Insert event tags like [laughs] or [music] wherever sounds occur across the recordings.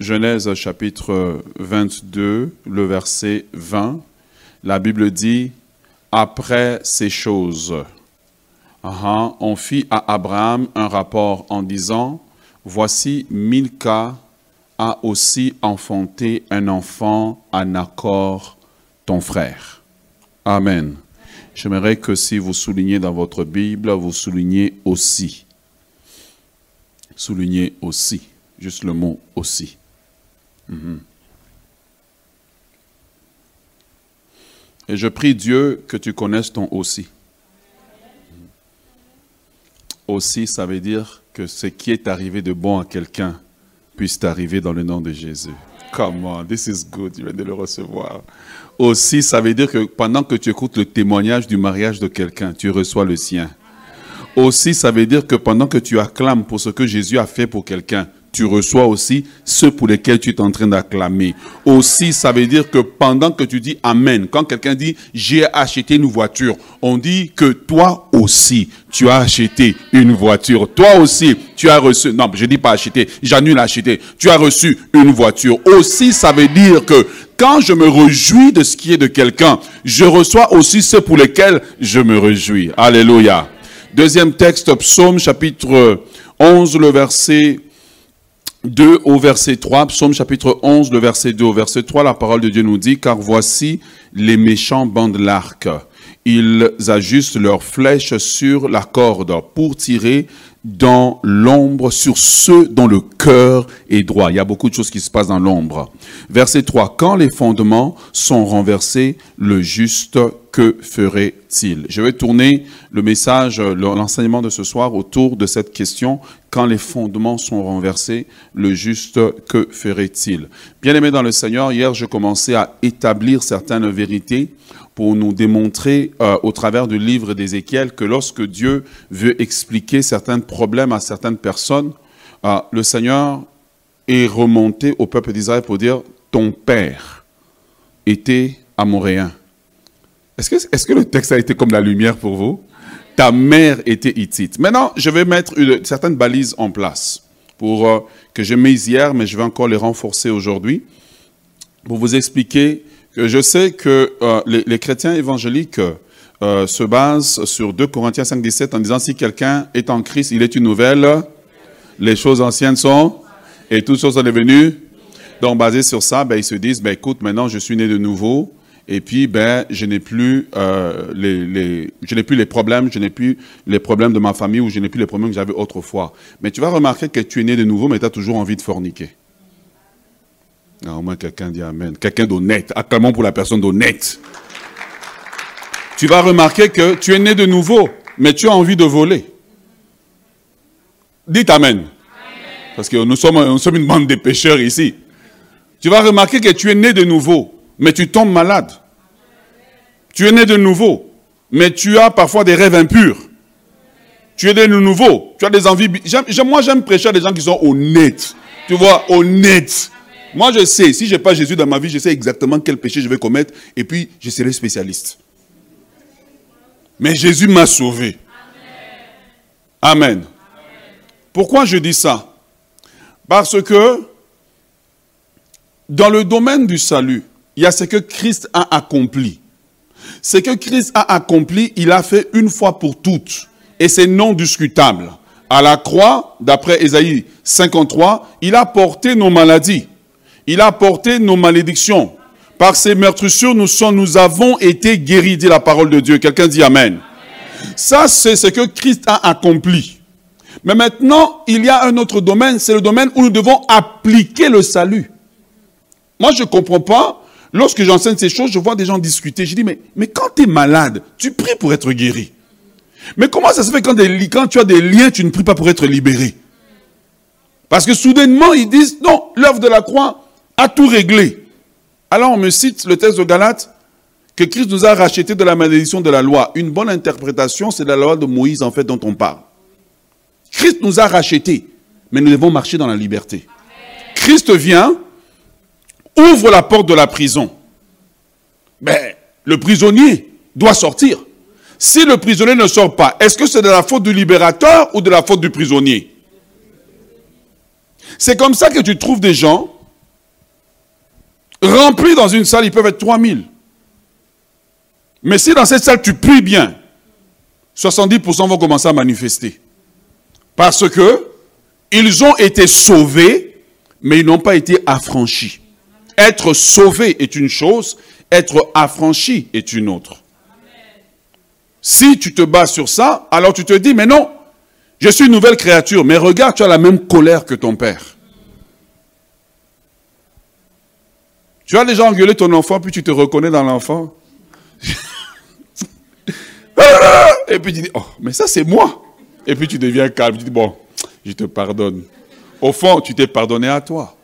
Genèse chapitre 22, le verset 20, la Bible dit, après ces choses, on fit à Abraham un rapport en disant, voici Milka a aussi enfanté un enfant à Nacor, ton frère. Amen. J'aimerais que si vous soulignez dans votre Bible, vous soulignez aussi. Soulignez aussi. Juste le mot aussi. Et je prie Dieu que tu connaisses ton aussi. Aussi, ça veut dire que ce qui est arrivé de bon à quelqu'un puisse t'arriver dans le nom de Jésus. Come on, this is good, tu viens de le recevoir. Aussi, ça veut dire que pendant que tu écoutes le témoignage du mariage de quelqu'un, tu reçois le sien. Aussi, ça veut dire que pendant que tu acclames pour ce que Jésus a fait pour quelqu'un, tu reçois aussi ceux pour lesquels tu es en train d'acclamer. Aussi, ça veut dire que pendant que tu dis Amen, quand quelqu'un dit j'ai acheté une voiture, on dit que toi aussi, tu as acheté une voiture. Toi aussi, tu as reçu, non, je dis pas acheter, j'annule acheter. Tu as reçu une voiture. Aussi, ça veut dire que quand je me réjouis de ce qui est de quelqu'un, je reçois aussi ceux pour lesquels je me réjouis. Alléluia. Deuxième texte, psaume chapitre 11, le verset 2 au verset 3, psaume chapitre 11, le verset 2 au verset 3, la parole de Dieu nous dit, car voici les méchants bandent l'arc. Ils ajustent leurs flèches sur la corde pour tirer dans l'ombre sur ceux dont le cœur est droit. Il y a beaucoup de choses qui se passent dans l'ombre. Verset 3. Quand les fondements sont renversés, le juste, que ferait-il? Je vais tourner le message, l'enseignement de ce soir autour de cette question. Quand les fondements sont renversés, le juste, que ferait-il? Bien aimé dans le Seigneur, hier je commençais à établir certaines vérités pour nous démontrer euh, au travers du livre d'Ézéchiel que lorsque Dieu veut expliquer certains problèmes à certaines personnes, euh, le Seigneur est remonté au peuple d'Israël pour dire, ton père était amoréen. Est-ce que, le texte a été comme la lumière pour vous? Ta mère était hittite. Maintenant, je vais mettre une, certaines balises en place pour euh, que j'ai mis hier, mais je vais encore les renforcer aujourd'hui pour vous expliquer je sais que euh, les, chrétiens évangéliques euh, se basent sur 2 Corinthiens 5, 17 en disant si quelqu'un est en Christ, il est une nouvelle, les choses anciennes sont, et toutes choses sont devenues. Donc, basé sur ça, ben, ils se disent, ben, écoute, maintenant je suis né de nouveau, et puis ben, je n'ai plus, euh, les, je n'ai plus les problèmes, je n'ai plus les problèmes de ma famille, ou je n'ai plus les problèmes que j'avais autrefois. Mais tu vas remarquer que tu es né de nouveau, mais tu as toujours envie de forniquer. Au moins quelqu'un dit Amen. Quelqu'un d'honnête. Acclamons pour la personne d'honnête. Tu vas remarquer que tu es né de nouveau, mais tu as envie de voler. Dites Amen. Parce que nous sommes, nous sommes une bande de pécheurs ici. Tu vas remarquer que tu es né de nouveau, mais tu tombes malade. Tu es né de nouveau, mais tu as parfois des rêves impurs. Tu es né de nouveau, tu as des envies. Moi, j'aime prêcher à des gens qui sont honnêtes. Tu vois, honnêtes. Moi, je sais, si je n'ai pas Jésus dans ma vie, je sais exactement quel péché je vais commettre et puis je serai spécialiste. Mais Jésus m'a sauvé. Amen. Pourquoi je dis ça? Parce que dans le domaine du salut, il y a ce que Christ a accompli. Ce que Christ a accompli, il a fait une fois pour toutes. Et c'est non discutable. À la croix, d'après Ésaïe 53, il a porté nos maladies. Il a porté nos malédictions. Par ses meurtrissures, nous, nous avons été guéris, dit la parole de Dieu. Quelqu'un dit Amen. Ça, c'est ce que Christ a accompli. Mais maintenant, il y a un autre domaine, c'est le domaine où nous devons appliquer le salut. Moi, je ne comprends pas. Lorsque j'enseigne ces choses, je vois des gens discuter. Je dis, mais, quand tu es malade, tu pries pour être guéri. Mais comment ça se fait quand tu as des liens, tu ne pries pas pour être libéré? Parce que soudainement, ils disent, non, l'œuvre de la croix, a tout réglé. Alors on me cite le texte de Galate que Christ nous a racheté de la malédiction de la loi. Une bonne interprétation, c'est la loi de Moïse en fait dont on parle. Christ nous a rachetés, mais nous devons marcher dans la liberté. Christ vient, ouvre la porte de la prison. Mais le prisonnier doit sortir. Si le prisonnier ne sort pas, est-ce que c'est de la faute du libérateur ou de la faute du prisonnier? C'est comme ça que tu trouves des gens Remplis dans une salle, ils peuvent être 3000. Mais si dans cette salle tu pries bien, 70% vont commencer à manifester. Parce que ils ont été sauvés, mais ils n'ont pas été affranchis. Être sauvé est une chose, être affranchi est une autre. Si tu te bases sur ça, alors tu te dis, mais non, je suis une nouvelle créature, mais regarde, tu as la même colère que ton père. Tu as déjà engueulé ton enfant, puis tu te reconnais dans l'enfant. [laughs] Et puis tu dis, oh, mais ça c'est moi. Et puis tu deviens calme, tu dis, bon, je te pardonne. Au fond, tu t'es pardonné à toi.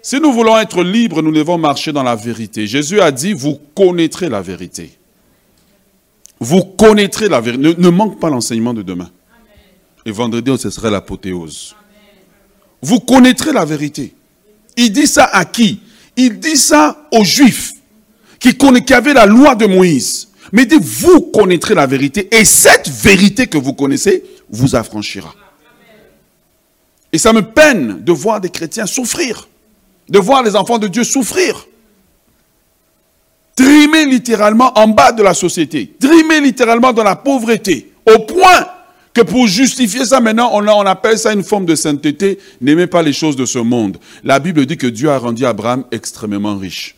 Si nous voulons être libres, nous devons marcher dans la vérité. Jésus a dit, vous connaîtrez la vérité. Vous connaîtrez la vérité. Ne, manque pas l'enseignement de demain. Et vendredi, ce serait l'apothéose. Vous connaîtrez la vérité. Il dit ça à qui? Il dit ça aux Juifs qui, qui avaient la loi de Moïse. Mais il dit, vous connaîtrez la vérité et cette vérité que vous connaissez vous affranchira. Et ça me peine de voir des chrétiens souffrir, de voir les enfants de Dieu souffrir. Trimer littéralement en bas de la société, trimer littéralement dans la pauvreté, au point que pour justifier ça maintenant, on, appelle ça une forme de sainteté, n'aimez pas les choses de ce monde. La Bible dit que Dieu a rendu Abraham extrêmement riche.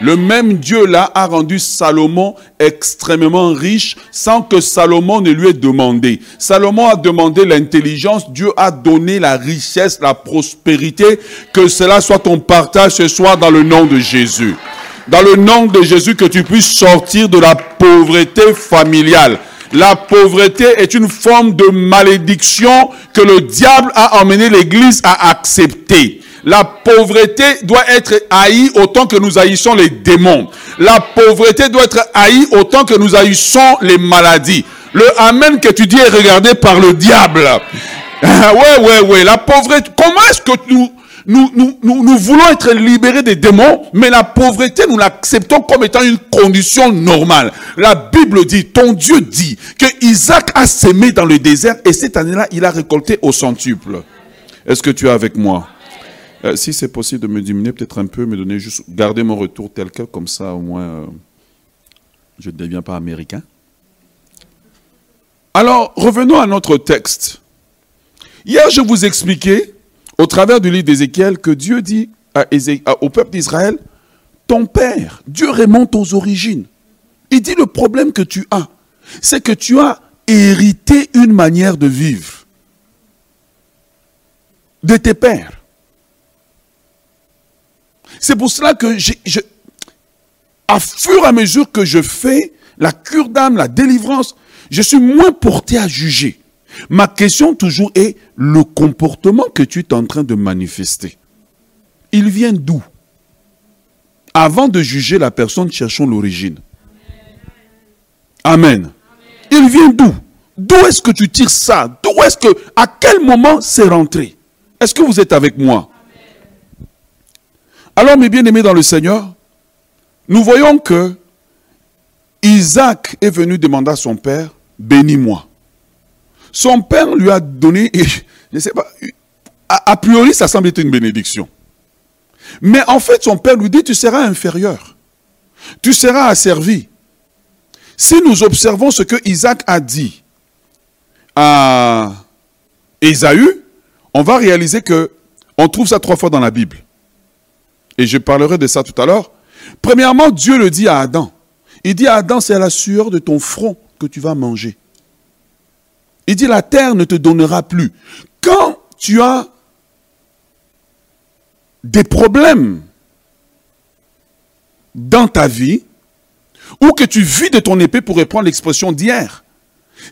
Le même Dieu-là a rendu Salomon extrêmement riche sans que Salomon ne lui ait demandé. Salomon a demandé l'intelligence, Dieu a donné la richesse, la prospérité. Que cela soit ton partage ce soir dans le nom de Jésus. Dans le nom de Jésus, que tu puisses sortir de la pauvreté familiale. La pauvreté est une forme de malédiction que le diable a emmené l'Église à accepter. La pauvreté doit être haïe autant que nous haïssons les démons. La pauvreté doit être haïe autant que nous haïssons les maladies. Le Amen que tu dis est regardé par le diable. [laughs] ouais, ouais, ouais. La pauvreté. Comment est-ce que nous, nous, nous, nous, voulons être libérés des démons, mais la pauvreté, nous l'acceptons comme étant une condition normale. La Bible dit, ton Dieu dit, que Isaac a semé dans le désert et cette année-là, il a récolté au centuple. Est-ce que tu es avec moi? Euh, si c'est possible de me diminuer peut-être un peu, me donner juste, garder mon retour tel que, comme ça au moins euh, je ne deviens pas américain. Alors, revenons à notre texte. Hier, je vous expliquais, au travers du livre d'Ézéchiel, que Dieu dit au peuple d'Israël, ton père, Dieu remonte aux origines. Il dit le problème que tu as, c'est que tu as hérité une manière de vivre de tes pères. C'est pour cela que, je, à fur et à mesure que je fais la cure d'âme, la délivrance, je suis moins porté à juger. Ma question toujours est le comportement que tu es en train de manifester. Il vient d'où? Avant de juger la personne, cherchons l'origine. Amen. Il vient d'où? D'où est-ce que tu tires ça? D'où est-ce que, à quel moment c'est rentré? Est-ce que vous êtes avec moi? Alors, mes bien-aimés dans le Seigneur, nous voyons que Isaac est venu demander à son père, bénis-moi. Son père lui a donné, [laughs] je ne sais pas, a, priori, ça semble être une bénédiction. Mais en fait, son père lui dit, tu seras inférieur. Tu seras asservi. Si nous observons ce que Isaac a dit à Ésaü, on va réaliser que on trouve ça trois fois dans la Bible. Et je parlerai de ça tout à l'heure. Premièrement, Dieu le dit à Adam. Il dit à Adam, c'est à la sueur de ton front que tu vas manger. Il dit, la terre ne te donnera plus. Quand tu as des problèmes dans ta vie, ou que tu vis de ton épée, pour reprendre l'expression d'hier,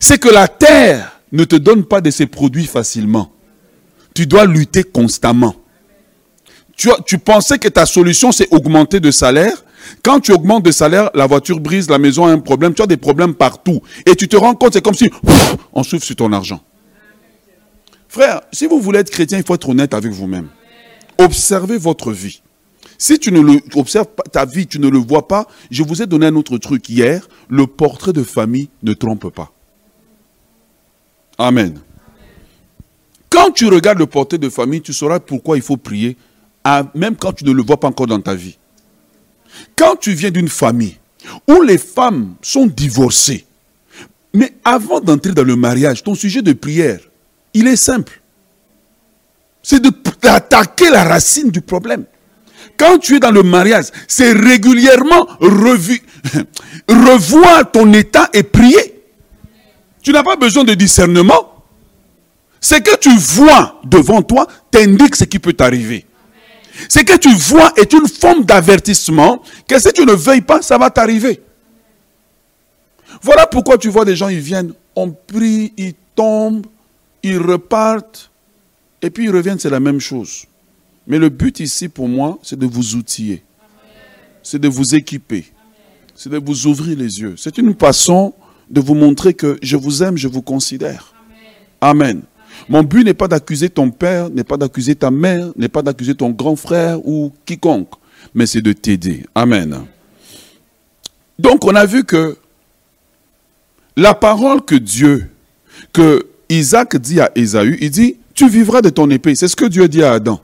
c'est que la terre ne te donne pas de ses produits facilement. Tu dois lutter constamment tu, pensais que ta solution, c'est augmenter de salaire. Quand tu augmentes de salaire, la voiture brise, la maison a un problème, tu as des problèmes partout. Et tu te rends compte, c'est comme si on souffle sur ton argent. Frère, si vous voulez être chrétien, il faut être honnête avec vous-même. Observez votre vie. Si tu ne le, observes pas ta vie, tu ne le vois pas, je vous ai donné un autre truc hier, le portrait de famille ne trompe pas. Amen. Quand tu regardes le portrait de famille, tu sauras pourquoi il faut prier même quand tu ne le vois pas encore dans ta vie. Quand tu viens d'une famille où les femmes sont divorcées, mais avant d'entrer dans le mariage, ton sujet de prière, il est simple. C'est d'attaquer la racine du problème. Quand tu es dans le mariage, c'est régulièrement [laughs] revoir ton état et prier. Tu n'as pas besoin de discernement. Ce que tu vois devant toi t'indique ce qui peut t'arriver. Ce que tu vois est une forme d'avertissement que si tu ne veilles pas, ça va t'arriver. Voilà pourquoi tu vois des gens, ils viennent, on prie, ils tombent, ils repartent, et puis ils reviennent, c'est la même chose. Mais le but ici pour moi, c'est de vous outiller, c'est de vous équiper, c'est de vous ouvrir les yeux. C'est une façon de vous montrer que je vous aime, je vous considère. Amen. Mon but n'est pas d'accuser ton père, n'est pas d'accuser ta mère, n'est pas d'accuser ton grand frère ou quiconque, mais c'est de t'aider. Amen. Donc on a vu que la parole que Dieu, que Isaac dit à Ésaü, il dit, tu vivras de ton épée. C'est ce que Dieu dit à Adam.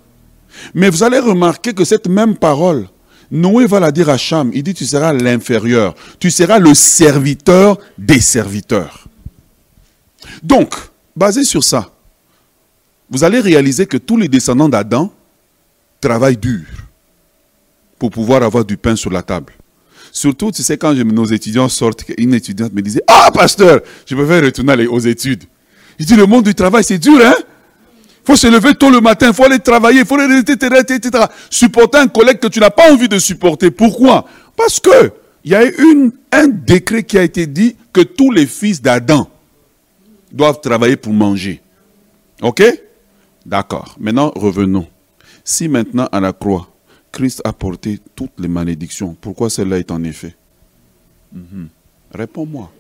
Mais vous allez remarquer que cette même parole, Noé va la dire à Cham. Il dit, tu seras l'inférieur. Tu seras le serviteur des serviteurs. Donc, basé sur ça, vous allez réaliser que tous les descendants d'Adam travaillent dur pour pouvoir avoir du pain sur la table. Surtout, tu sais, quand nos étudiants sortent, une étudiante me disait, ah, pasteur, je préfère retourner aux études. Il dit, le monde du travail, c'est dur, hein? Il faut se lever tôt le matin, il faut aller travailler, il faut aller, etc.. Supporter un collègue que tu n'as pas envie de supporter. Pourquoi? Parce que il y a eu un décret qui a été dit que tous les fils d'Adam doivent travailler pour manger. OK? D'accord. Maintenant, revenons. Si maintenant, à la croix, Christ a porté toutes les malédictions, pourquoi celle-là est en effet? Mhm. Réponds-moi.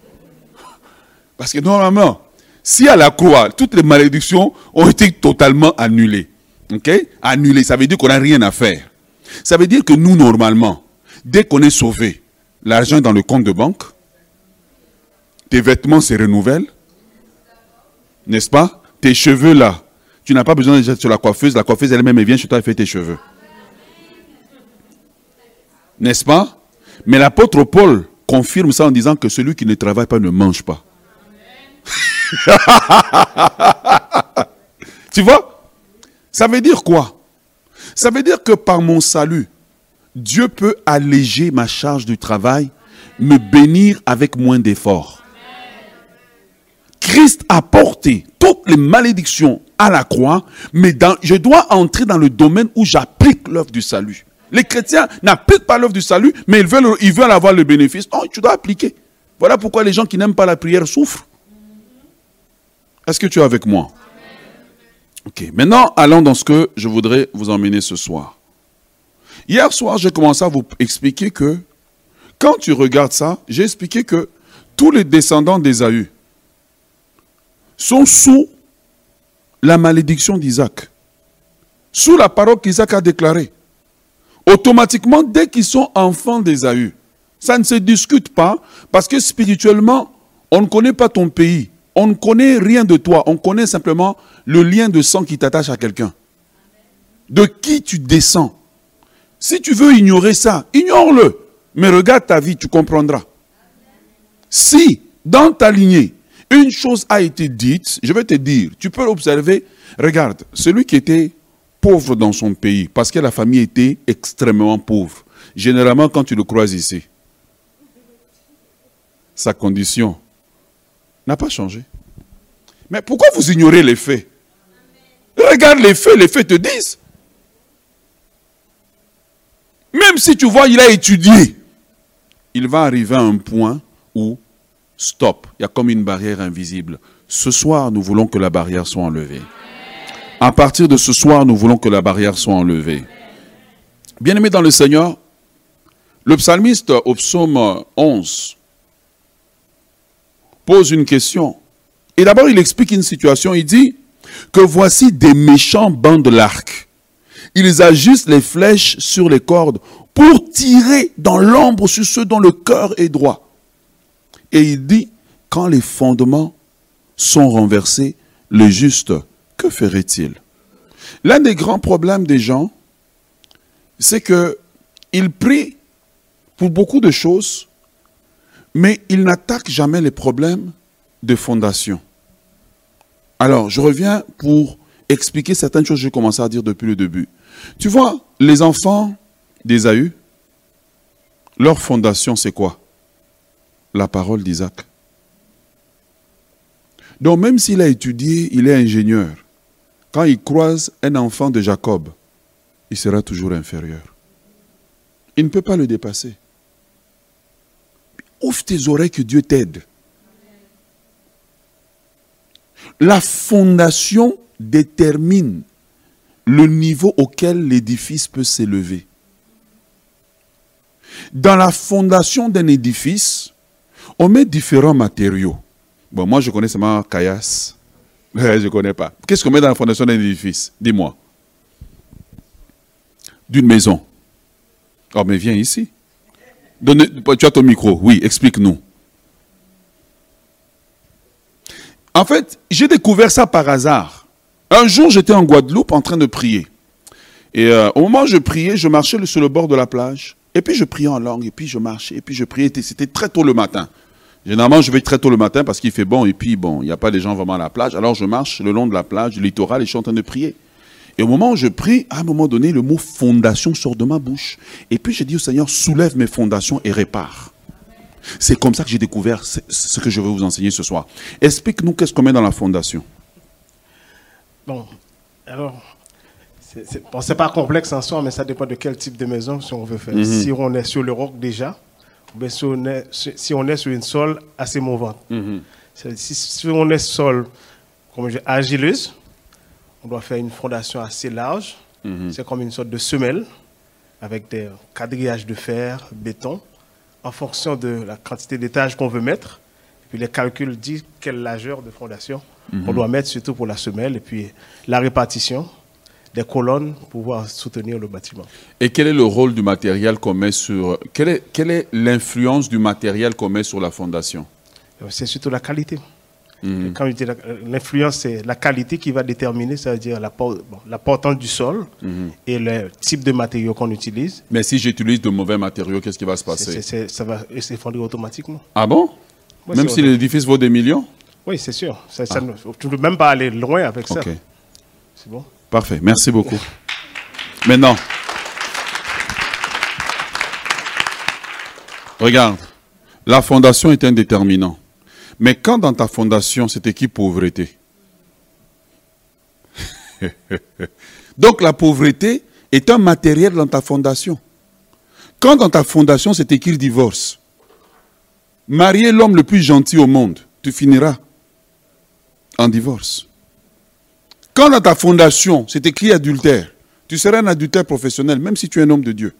Parce que normalement, si à la croix, toutes les malédictions ont été totalement annulées, ok? Annulées, ça veut dire qu'on n'a rien à faire. Ça veut dire que nous, normalement, dès qu'on est sauvé, l'argent dans le compte de banque, tes vêtements se renouvellent, n'est-ce pas? Tes cheveux là, tu n'as pas besoin de sur la coiffeuse. La coiffeuse elle-même vient chez toi et fait tes cheveux. N'est-ce pas? Mais l'apôtre Paul confirme ça en disant que celui qui ne travaille pas ne mange pas. [laughs] tu vois? Ça veut dire quoi? Ça veut dire que par mon salut, Dieu peut alléger ma charge du travail, me bénir avec moins d'efforts. Christ a porté toutes les malédictions à la croix, mais je dois entrer dans le domaine où j'applique l'œuvre du salut. Les chrétiens n'appliquent pas l'œuvre du salut, mais ils veulent, ils veulent avoir le bénéfice. Non, tu dois appliquer. Voilà pourquoi les gens qui n'aiment pas la prière souffrent. Est-ce que tu es avec moi? Ok, maintenant allons dans ce que je voudrais vous emmener ce soir. Hier soir, j'ai commencé à vous expliquer que, quand tu regardes ça, j'ai expliqué que tous les descendants d'Ésaü sont sous la malédiction d'Isaac. Sous la parole qu'Isaac a déclarée. Automatiquement, dès qu'ils sont enfants d'Ésaü, ça ne se discute pas parce que spirituellement, on ne connaît pas ton pays. On ne connaît rien de toi. On connaît simplement le lien de sang qui t'attache à quelqu'un. De qui tu descends. Si tu veux ignorer ça, ignore-le. Mais regarde ta vie, tu comprendras. Si, dans ta lignée, une chose a été dite, je vais te dire, tu peux l'observer. Regarde, celui qui était pauvre dans son pays, parce que la famille était extrêmement pauvre, généralement quand tu le croises ici, sa condition n'a pas changé. Mais pourquoi vous ignorez les faits? Regarde les faits, les faits te disent. Même si tu vois, il a étudié, il va arriver à un point où Stop. Il y a comme une barrière invisible. Ce soir, nous voulons que la barrière soit enlevée. À partir de ce soir, nous voulons que la barrière soit enlevée. Bien-aimé dans le Seigneur, le psalmiste au psaume 11 pose une question. Et d'abord, il explique une situation. Il dit que voici des méchants bandent l'arc. Ils ajustent les flèches sur les cordes pour tirer dans l'ombre sur ceux dont le cœur est droit. Et il dit, quand les fondements sont renversés, le juste, que ferait-il? L'un des grands problèmes des gens, c'est que il prie pour beaucoup de choses, mais il n'attaque jamais les problèmes de fondation. Alors, je reviens pour expliquer certaines choses que j'ai commencé à dire depuis le début. Tu vois, les enfants d'Ésaü, leur fondation, c'est quoi? La parole d'Isaac. Donc, même s'il a étudié, il est ingénieur, quand il croise un enfant de Jacob, il sera toujours inférieur. Il ne peut pas le dépasser. Ouvre tes oreilles que Dieu t'aide. La fondation détermine le niveau auquel l'édifice peut s'élever. Dans la fondation d'un édifice, on met différents matériaux. Bon, moi je connais seulement caillasse. [laughs] je ne connais pas. Qu'est-ce qu'on met dans la fondation d'un édifice? Dis-moi. D'une maison. Oh, mais viens ici. tu as ton micro. Oui, explique-nous. En fait, j'ai découvert ça par hasard. Un jour, j'étais en Guadeloupe en train de prier. Et euh, au moment où je priais, je marchais sur le bord de la plage. Et puis je priais en langue, et puis je marchais, et puis je priais. C'était très tôt le matin. Généralement, je vais très tôt le matin parce qu'il fait bon, et puis bon, il n'y a pas des gens vraiment à la plage. Alors je marche le long de la plage, du littoral, et je suis en train de prier. Et au moment où je prie, à un moment donné, le mot fondation sort de ma bouche. Et puis j'ai dit au Seigneur, soulève mes fondations et répare. C'est comme ça que j'ai découvert ce que je vais vous enseigner ce soir. Explique-nous qu'est-ce qu'on met dans la fondation. Bon, alors, c'est bon, pas complexe en soi, mais ça dépend de quel type de maison si on veut faire. Mhm. Si on est sur le roc déjà, ou si on est, si on est sur une sol assez mouvante. Mhm. si, on est sol comme argileuse, on doit faire une fondation assez large. Mhm. C'est comme une sorte de semelle avec des quadrillages de fer, béton, en fonction de la quantité d'étages qu'on veut mettre. puis les calculs disent quelle largeur de fondation on doit mettre, surtout pour la semelle, et puis la répartition des colonnes pour pouvoir soutenir le bâtiment. Et quel est le rôle du matériel qu'on met sur... Quelle est, quelle est l'influence du matériel qu'on met sur la fondation? C'est surtout la qualité. Mm. Quand je dis l'influence, c'est la qualité qui va déterminer, c'est-à-dire la, la, portance du sol mm-hmm. et le type de matériaux qu'on utilise. Mais si j'utilise de mauvais matériaux, qu'est-ce qui va se passer? Ça va s'effondrer automatiquement. Ah bon? Même si l'édifice vaut des millions? Oui, c'est sûr. Ça, ah. tu ne peux même pas aller loin avec ça. C'est bon? Parfait. Merci beaucoup. Maintenant, regarde, la fondation est un déterminant. Mais quand dans ta fondation, c'est écrit pauvreté? [laughs] Donc la pauvreté est un matériel dans ta fondation. Quand dans ta fondation, c'est écrit divorce, marier l'homme le plus gentil au monde, tu finiras en divorce. Quand dans ta fondation, c'est écrit adultère, tu seras un adultère professionnel, même si tu es un homme de Dieu.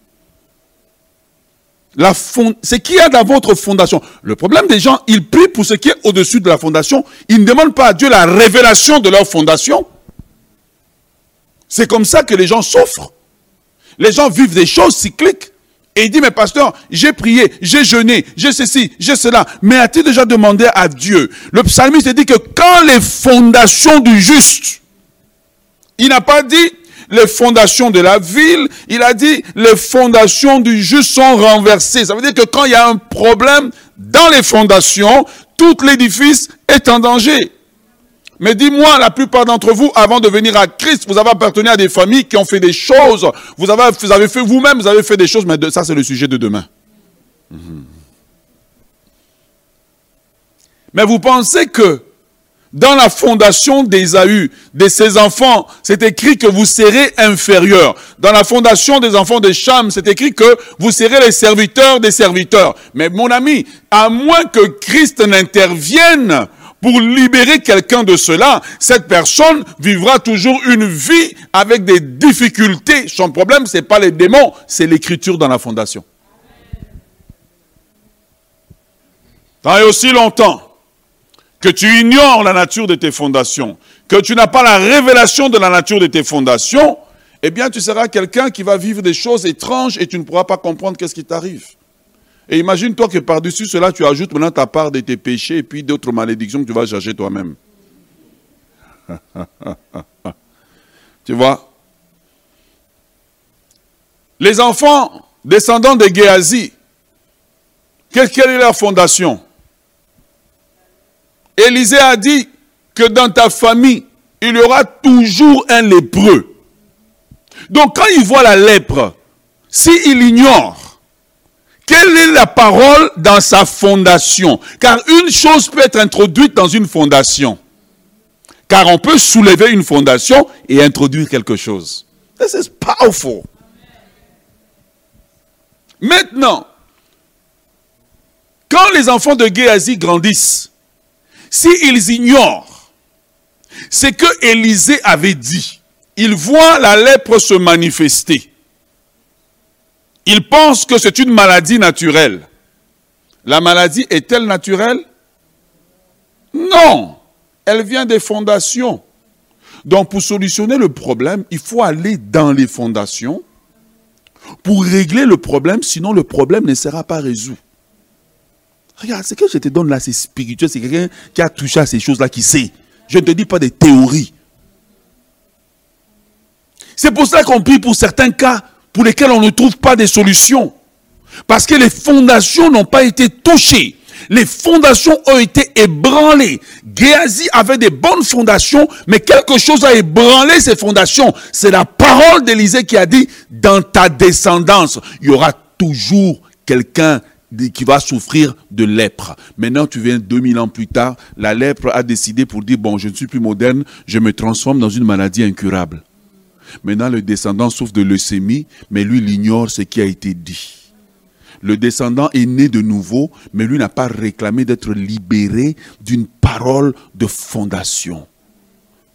La c'est qui a dans votre fondation. Le problème des gens, ils prient pour ce qui est au-dessus de la fondation. Ils ne demandent pas à Dieu la révélation de leur fondation. C'est comme ça que les gens souffrent. Les gens vivent des choses cycliques. Et il dit, mais pasteur, j'ai prié, j'ai jeûné, j'ai ceci, j'ai cela. Mais as-tu déjà demandé à Dieu? Le psalmiste dit que quand les fondations du juste, il n'a pas dit les fondations de la ville, il a dit les fondations du juste sont renversées. Ça veut dire que quand il y a un problème dans les fondations, tout l'édifice est en danger. Mais dis-moi, la plupart d'entre vous, avant de venir à Christ, vous avez appartenu à des familles qui ont fait des choses. Vous avez, vous avez fait vous-même, vous avez fait des choses, mais ça c'est le sujet de demain. Mhm. Mais vous pensez que dans la fondation d'Ésaü, de ses enfants, c'est écrit que vous serez inférieurs. Dans la fondation des enfants de Cham, c'est écrit que vous serez les serviteurs des serviteurs. Mais mon ami, à moins que Christ n'intervienne pour libérer quelqu'un de cela, cette personne vivra toujours une vie avec des difficultés. Son problème, ce n'est pas les démons, c'est l'écriture dans la fondation. Tant et aussi longtemps que tu ignores la nature de tes fondations, que tu n'as pas la révélation de la nature de tes fondations, eh bien tu seras quelqu'un qui va vivre des choses étranges et tu ne pourras pas comprendre qu'est-ce qui t'arrive. Et imagine-toi que par-dessus cela, tu ajoutes maintenant ta part de tes péchés et puis d'autres malédictions que tu vas chercher toi-même. [laughs] tu vois? Les enfants descendants de Géasi, quelle est leur fondation? Élisée a dit que dans ta famille, il y aura toujours un lépreux. Donc quand il voit la lèpre, s'il ignore quelle est la parole dans sa fondation, car une chose peut être introduite dans une fondation, car on peut soulever une fondation et introduire quelque chose. This is powerful. Maintenant, quand les enfants de Géasi grandissent, s'ils ignorent ce que Élisée avait dit, ils voient la lèpre se manifester. Ils pensent que c'est une maladie naturelle. La maladie est-elle naturelle? Non. Elle vient des fondations. Donc pour solutionner le problème, il faut aller dans les fondations pour régler le problème, sinon le problème ne sera pas résolu. Regarde, ce que je te donne là, c'est spirituel, c'est quelqu'un qui a touché à ces choses-là, qui sait. Je ne te dis pas des théories. C'est pour ça qu'on prie pour certains cas pour lesquels on ne trouve pas de solution. Parce que les fondations n'ont pas été touchées. Les fondations ont été ébranlées. Géasi avait des bonnes fondations, mais quelque chose a ébranlé ces fondations. C'est la parole d'Élisée qui a dit, dans ta descendance, il y aura toujours quelqu'un qui va souffrir de lèpre. Maintenant, tu viens 2000 ans plus tard, la lèpre a décidé pour dire, bon, je ne suis plus moderne, je me transforme dans une maladie incurable. Maintenant, le descendant souffre de leucémie, mais lui, il ignore ce qui a été dit. Le descendant est né de nouveau, mais lui n'a pas réclamé d'être libéré d'une parole de fondation.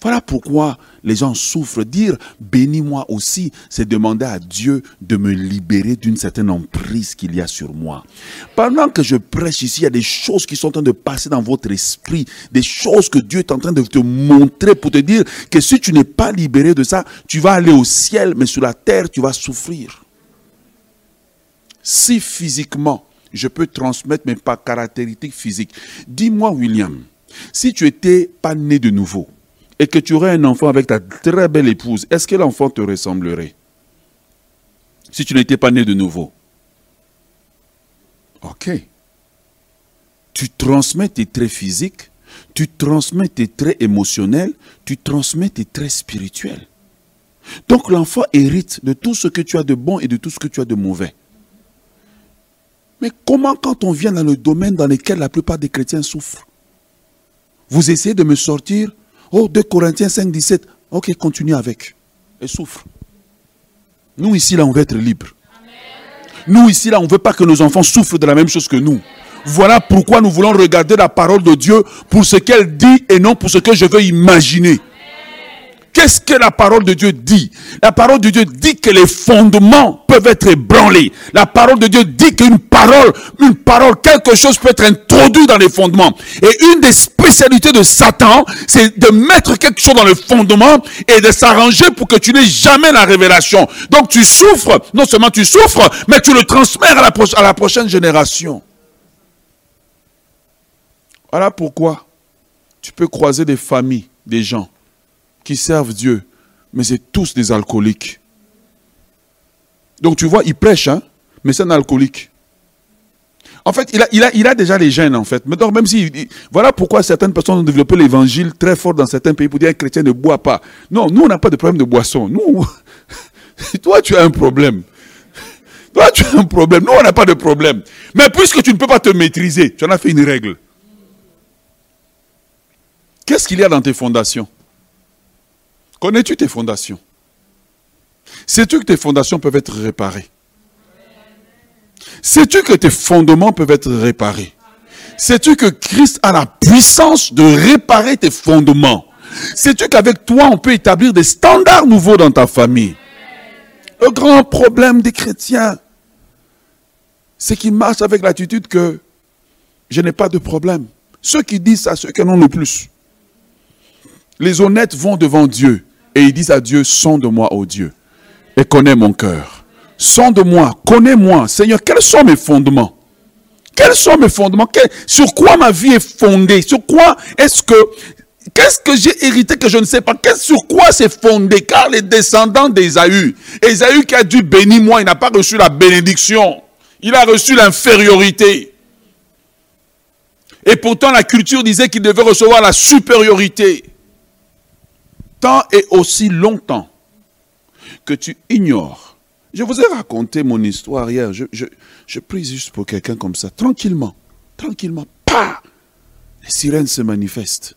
Voilà pourquoi les gens souffrent. Dire bénis-moi aussi, c'est demander à Dieu de me libérer d'une certaine emprise qu'il y a sur moi. Pendant que je prêche ici, il y a des choses qui sont en train de passer dans votre esprit, des choses que Dieu est en train de te montrer pour te dire que si tu n'es pas libéré de ça, tu vas aller au ciel, mais sur la terre, tu vas souffrir. Si physiquement, je peux transmettre mes caractéristiques physiques, dis-moi, William, si tu étais pas né de nouveau, et que tu aurais un enfant avec ta très belle épouse, est-ce que l'enfant te ressemblerait Si tu n'étais pas né de nouveau? Ok. Tu transmets tes traits physiques, tu transmets tes traits émotionnels, tu transmets tes traits spirituels. Donc l'enfant hérite de tout ce que tu as de bon et de tout ce que tu as de mauvais. Mais comment quand on vient dans le domaine dans lequel la plupart des chrétiens souffrent Vous essayez de me sortir Oh, 2 Corinthiens 5, 17. Ok, continue avec. Et souffre. Nous ici, là, on veut être libre. Nous ici, là, on ne veut pas que nos enfants souffrent de la même chose que nous. Voilà pourquoi nous voulons regarder la parole de Dieu pour ce qu'elle dit et non pour ce que je veux imaginer. Qu'est-ce que la parole de Dieu dit? La parole de Dieu dit que les fondements peuvent être ébranlés. La parole de Dieu dit qu'une parole, une parole, quelque chose peut être introduit dans les fondements. Et une des spécialités de Satan, c'est de mettre quelque chose dans le fondement et de s'arranger pour que tu n'aies jamais la révélation. Donc tu souffres, non seulement tu souffres, mais tu le transmets à la prochaine génération. Voilà pourquoi tu peux croiser des familles, des gens qui servent Dieu, mais c'est tous des alcooliques. Donc tu vois, il prêche, hein, mais c'est un alcoolique. En fait, il a, il a, il a déjà les gènes, en fait. Mais donc, même si. Voilà pourquoi certaines personnes ont développé l'évangile très fort dans certains pays pour dire un chrétien ne boit pas. Non, nous, on n'a pas de problème de boisson. Nous, [laughs] toi, tu as un problème. Toi, tu as un problème. Nous, on n'a pas de problème. Mais puisque tu ne peux pas te maîtriser, tu en as fait une règle. Qu'est-ce qu'il y a dans tes fondations? Connais-tu tes fondations? Sais-tu que tes fondations peuvent être réparées? Sais-tu que tes fondements peuvent être réparés? Sais-tu que Christ a la puissance de réparer tes fondements? Sais-tu qu'avec toi, on peut établir des standards nouveaux dans ta famille? Le grand problème des chrétiens, c'est qu'ils marchent avec l'attitude que je n'ai pas de problème. Ceux qui disent ça, ceux qui en ont le plus. Les honnêtes vont devant Dieu et ils disent à Dieu, sonde-moi, ô Dieu, et connais mon cœur. Sonde-moi, connais-moi. Seigneur, quels sont mes fondements? Quels sont mes fondements? Sur quoi ma vie est fondée? Sur quoi est-ce que Qu'est-ce que j'ai hérité que je ne sais pas? Sur quoi c'est fondé? Car les descendants d'Ésaü, Ésaü qui a dû bénir moi, il n'a pas reçu la bénédiction. Il a reçu l'infériorité. Et pourtant, la culture disait qu'il devait recevoir la supériorité. Tant et aussi longtemps que tu ignores. Je vous ai raconté mon histoire hier. Je, je, prie juste pour quelqu'un comme ça, tranquillement. Tranquillement. Pas. Les sirènes se manifestent.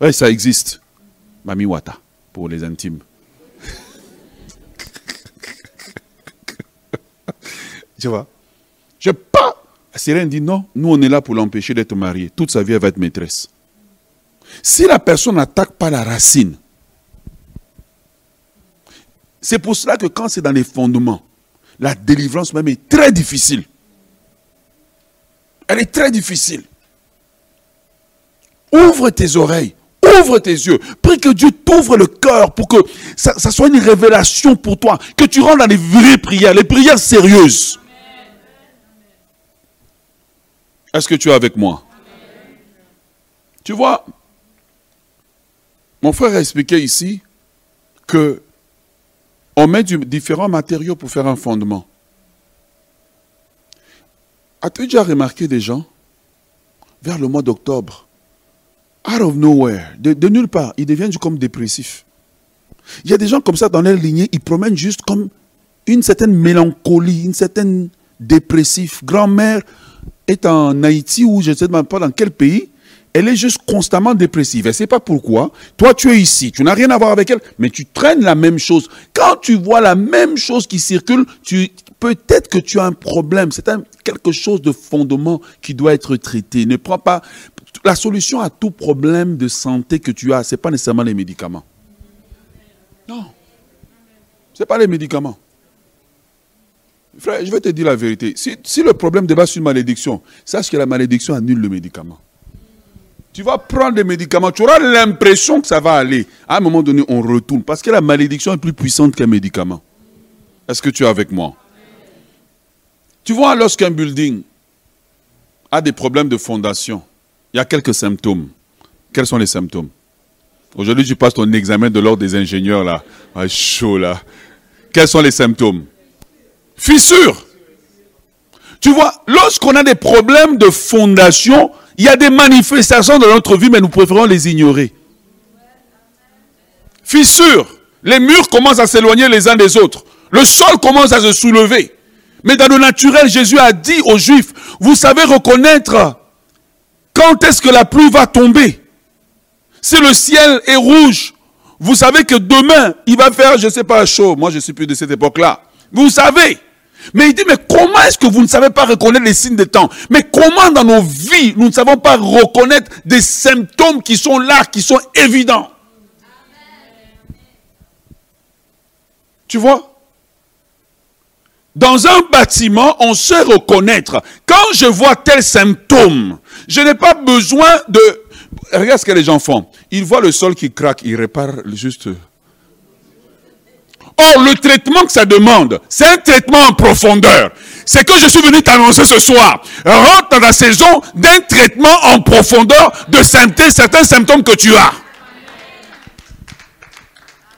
Oui, ça existe. Mami Wata, pour les intimes. [laughs] tu vois? Je pas. La sirène dit non, nous on est là pour l'empêcher d'être marié. Toute sa vie, elle va être maîtresse. Si la personne n'attaque pas la racine, c'est pour cela que quand c'est dans les fondements, la délivrance même est très difficile. Elle est très difficile. Ouvre tes oreilles, ouvre tes yeux. Prie que Dieu t'ouvre le cœur pour que ça, soit une révélation pour toi. Que tu rentres dans les vraies prières, les prières sérieuses. Est-ce que tu es avec moi? Tu vois, mon frère a expliqué ici que on met différents matériaux pour faire un fondement. As-tu déjà remarqué des gens, vers le mois d'octobre, out of nowhere, de, nulle part, ils deviennent comme dépressifs. Il y a des gens comme ça dans leur lignée, ils promènent juste comme une certaine mélancolie, une certaine dépressif. Grand-mère est en Haïti ou je ne sais pas dans quel pays, elle est juste constamment dépressive. Elle sait pas pourquoi. Toi, tu es ici, tu n'as rien à voir avec elle, mais tu traînes la même chose. Quand tu vois la même chose qui circule, tu, peut-être que tu as un problème. C'est quelque chose de fondement qui doit être traité. Ne prends pas la solution à tout problème de santé que tu as. Ce n'est pas nécessairement les médicaments. Non, ce n'est pas les médicaments. Frère, je vais te dire la vérité. Si, si le problème débat sur une malédiction, sache que la malédiction annule le médicament. Tu vas prendre des médicaments, tu auras l'impression que ça va aller. À un moment donné, on retourne. Parce que la malédiction est plus puissante qu'un médicament. Est-ce que tu es avec moi? Tu vois, lorsqu'un building a des problèmes de fondation, il y a quelques symptômes. Quels sont les symptômes? Aujourd'hui, tu passes ton examen de l'ordre des ingénieurs là. Ah, chaud là. Quels sont les symptômes? Fissure. Tu vois, lorsqu'on a des problèmes de fondation, il y a des manifestations dans notre vie, mais nous préférons les ignorer. Fissure. Les murs commencent à s'éloigner les uns des autres. Le sol commence à se soulever. Mais dans le naturel, Jésus a dit aux Juifs, vous savez reconnaître quand est-ce que la pluie va tomber. Si le ciel est rouge, vous savez que demain, il va faire, je ne sais pas, chaud. Moi, je ne suis plus de cette époque-là. Vous savez. Mais il dit, mais comment est-ce que vous ne savez pas reconnaître les signes des temps? Mais comment dans nos vies, nous ne savons pas reconnaître des symptômes qui sont là, qui sont évidents? Tu vois? Dans un bâtiment, on sait reconnaître. Quand je vois tel symptôme, je n'ai pas besoin de... Regarde ce que les gens font. Ils voient le sol qui craque, ils réparent juste Or, le traitement que ça demande, c'est un traitement en profondeur. C'est que je suis venu t'annoncer ce soir. Rentre dans la saison d'un traitement en profondeur de certains symptômes que tu as.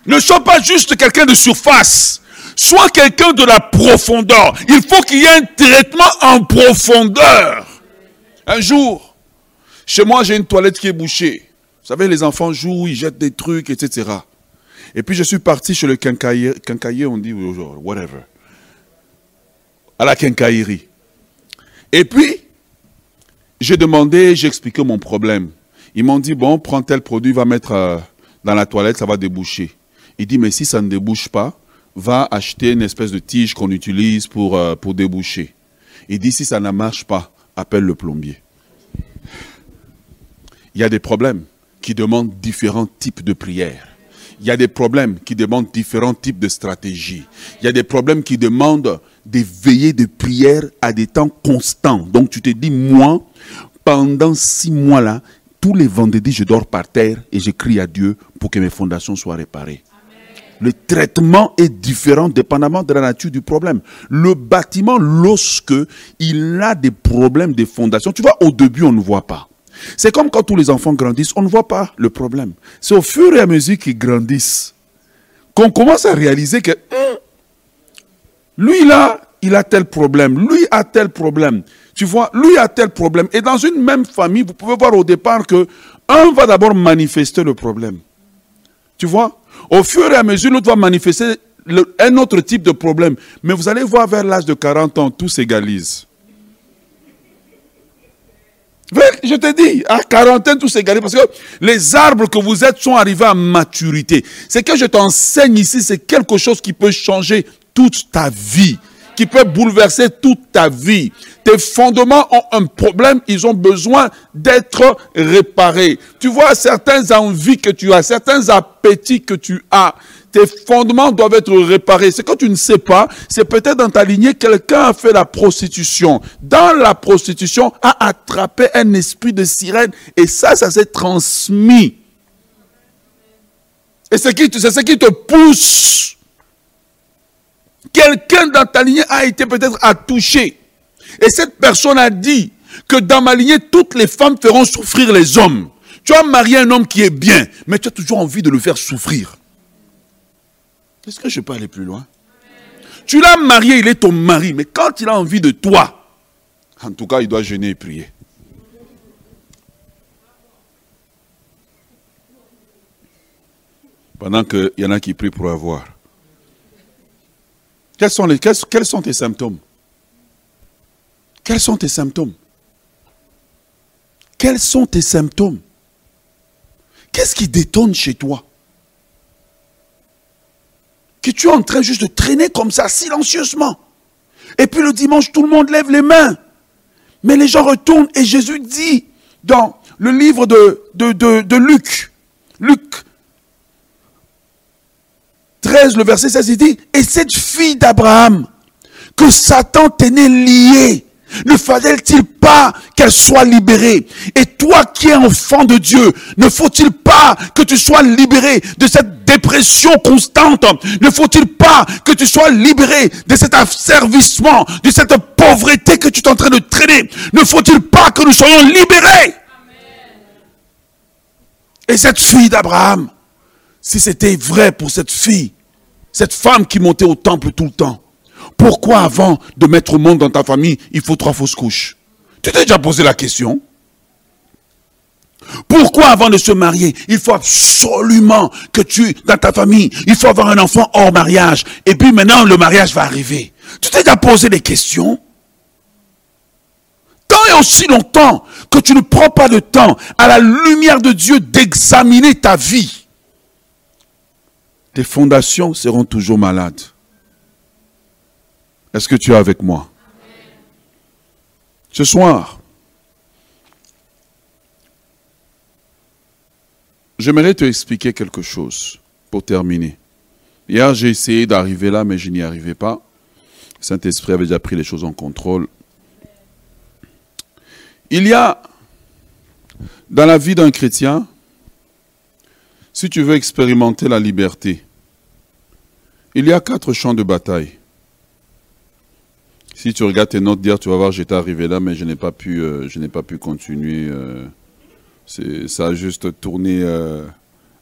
Ne sois pas juste quelqu'un de surface. Sois quelqu'un de la profondeur. Il faut qu'il y ait un traitement en profondeur. Un jour, chez moi, j'ai une toilette qui est bouchée. Vous savez, les enfants jouent, ils jettent des trucs, etc. Et puis je suis parti chez le quincailler, on dit, whatever. À la quincaillerie. Et puis, j'ai demandé, j'ai expliqué mon problème. Ils m'ont dit, bon, prends tel produit, va mettre euh, dans la toilette, ça va déboucher. Il dit, mais si ça ne débouche pas, va acheter une espèce de tige qu'on utilise pour, euh, pour déboucher. Il dit, si ça ne marche pas, appelle le plombier. Il y a des problèmes qui demandent différents types de prières. Il y a des problèmes qui demandent différents types de stratégies. Il y a des problèmes qui demandent des veillées de prière à des temps constants. Donc tu te dis, moi, pendant six mois-là, tous les vendredis, je dors par terre et je crie à Dieu pour que mes fondations soient réparées. Le traitement est différent dépendamment de la nature du problème. Le bâtiment, lorsque il a des problèmes de fondation, tu vois, au début, on ne voit pas. C'est comme quand tous les enfants grandissent, on ne voit pas le problème. C'est au fur et à mesure qu'ils grandissent qu'on commence à réaliser que hein, lui là, il a tel problème, lui a tel problème. Tu vois, lui a tel problème. Et dans une même famille, vous pouvez voir au départ que un va d'abord manifester le problème. Tu vois, au fur et à mesure, l'autre va manifester un autre type de problème. Mais vous allez voir vers l'âge de 40 ans, tout s'égalise. Je te dis, à quarantaine, tout s'égalise parce que les arbres que vous êtes sont arrivés à maturité. Ce que je t'enseigne ici, c'est quelque chose qui peut changer toute ta vie, qui peut bouleverser toute ta vie. Tes fondements ont un problème, ils ont besoin d'être réparés. Tu vois, certaines envies que tu as, certains appétits que tu as, tes fondements doivent être réparés. Ce que tu ne sais pas, c'est peut-être dans ta lignée, quelqu'un a fait la prostitution. Dans la prostitution, a attrapé un esprit de sirène et ça, ça s'est transmis. Et c'est ce qui te pousse. Quelqu'un dans ta lignée a été peut-être à toucher. Et cette personne a dit que dans ma lignée, toutes les femmes feront souffrir les hommes. Tu as marié un homme qui est bien, mais tu as toujours envie de le faire souffrir. Est-ce que je peux aller plus loin? Tu l'as marié, il est ton mari, mais quand il a envie de toi, en tout cas, il doit jeûner et prier. Pendant qu'il y en a qui prient pour avoir. Quels sont, les, quels, quels sont tes symptômes? Quels sont tes symptômes? Quels sont tes symptômes? Qu'est-ce qui détonne chez toi? Que tu es en train juste de traîner comme ça, silencieusement. Et puis le dimanche, tout le monde lève les mains. Mais les gens retournent et Jésus dit dans le livre de, Luc, Luc 13, le verset 16, il dit, et cette fille d'Abraham, que Satan tenait liée, ne fallait-il pas qu'elle soit libérée? Et toi qui es enfant de Dieu, ne faut-il pas que tu sois libéré de cette dépression constante? Ne faut-il pas que tu sois libéré de cet asservissement, de cette pauvreté que tu es en train de traîner? Ne faut-il pas que nous soyons libérés? Et cette fille d'Abraham, si c'était vrai pour cette fille, cette femme qui montait au temple tout le temps, pourquoi avant de mettre au monde dans ta famille, il faut trois fausses couches? Tu t'es déjà posé la question? Pourquoi avant de se marier, il faut absolument que tu, dans ta famille, il faut avoir un enfant hors mariage? Et puis maintenant, le mariage va arriver. Tu t'es déjà posé des questions? Tant et aussi longtemps que tu ne prends pas de temps à la lumière de Dieu d'examiner ta vie, tes fondations seront toujours malades. Est-ce que tu es avec moi? Ce soir, j'aimerais te expliquer quelque chose pour terminer. Hier, j'ai essayé d'arriver là, mais je n'y arrivais pas. Saint-Esprit avait déjà pris les choses en contrôle. Il y a, dans la vie d'un chrétien, si tu veux expérimenter la liberté, il y a quatre champs de bataille. Si tu regardes tes notes d'hier, tu vas voir, j'étais arrivé là, mais je n'ai pas pu, euh, je n'ai pas pu continuer. Euh, ça a juste tourné euh,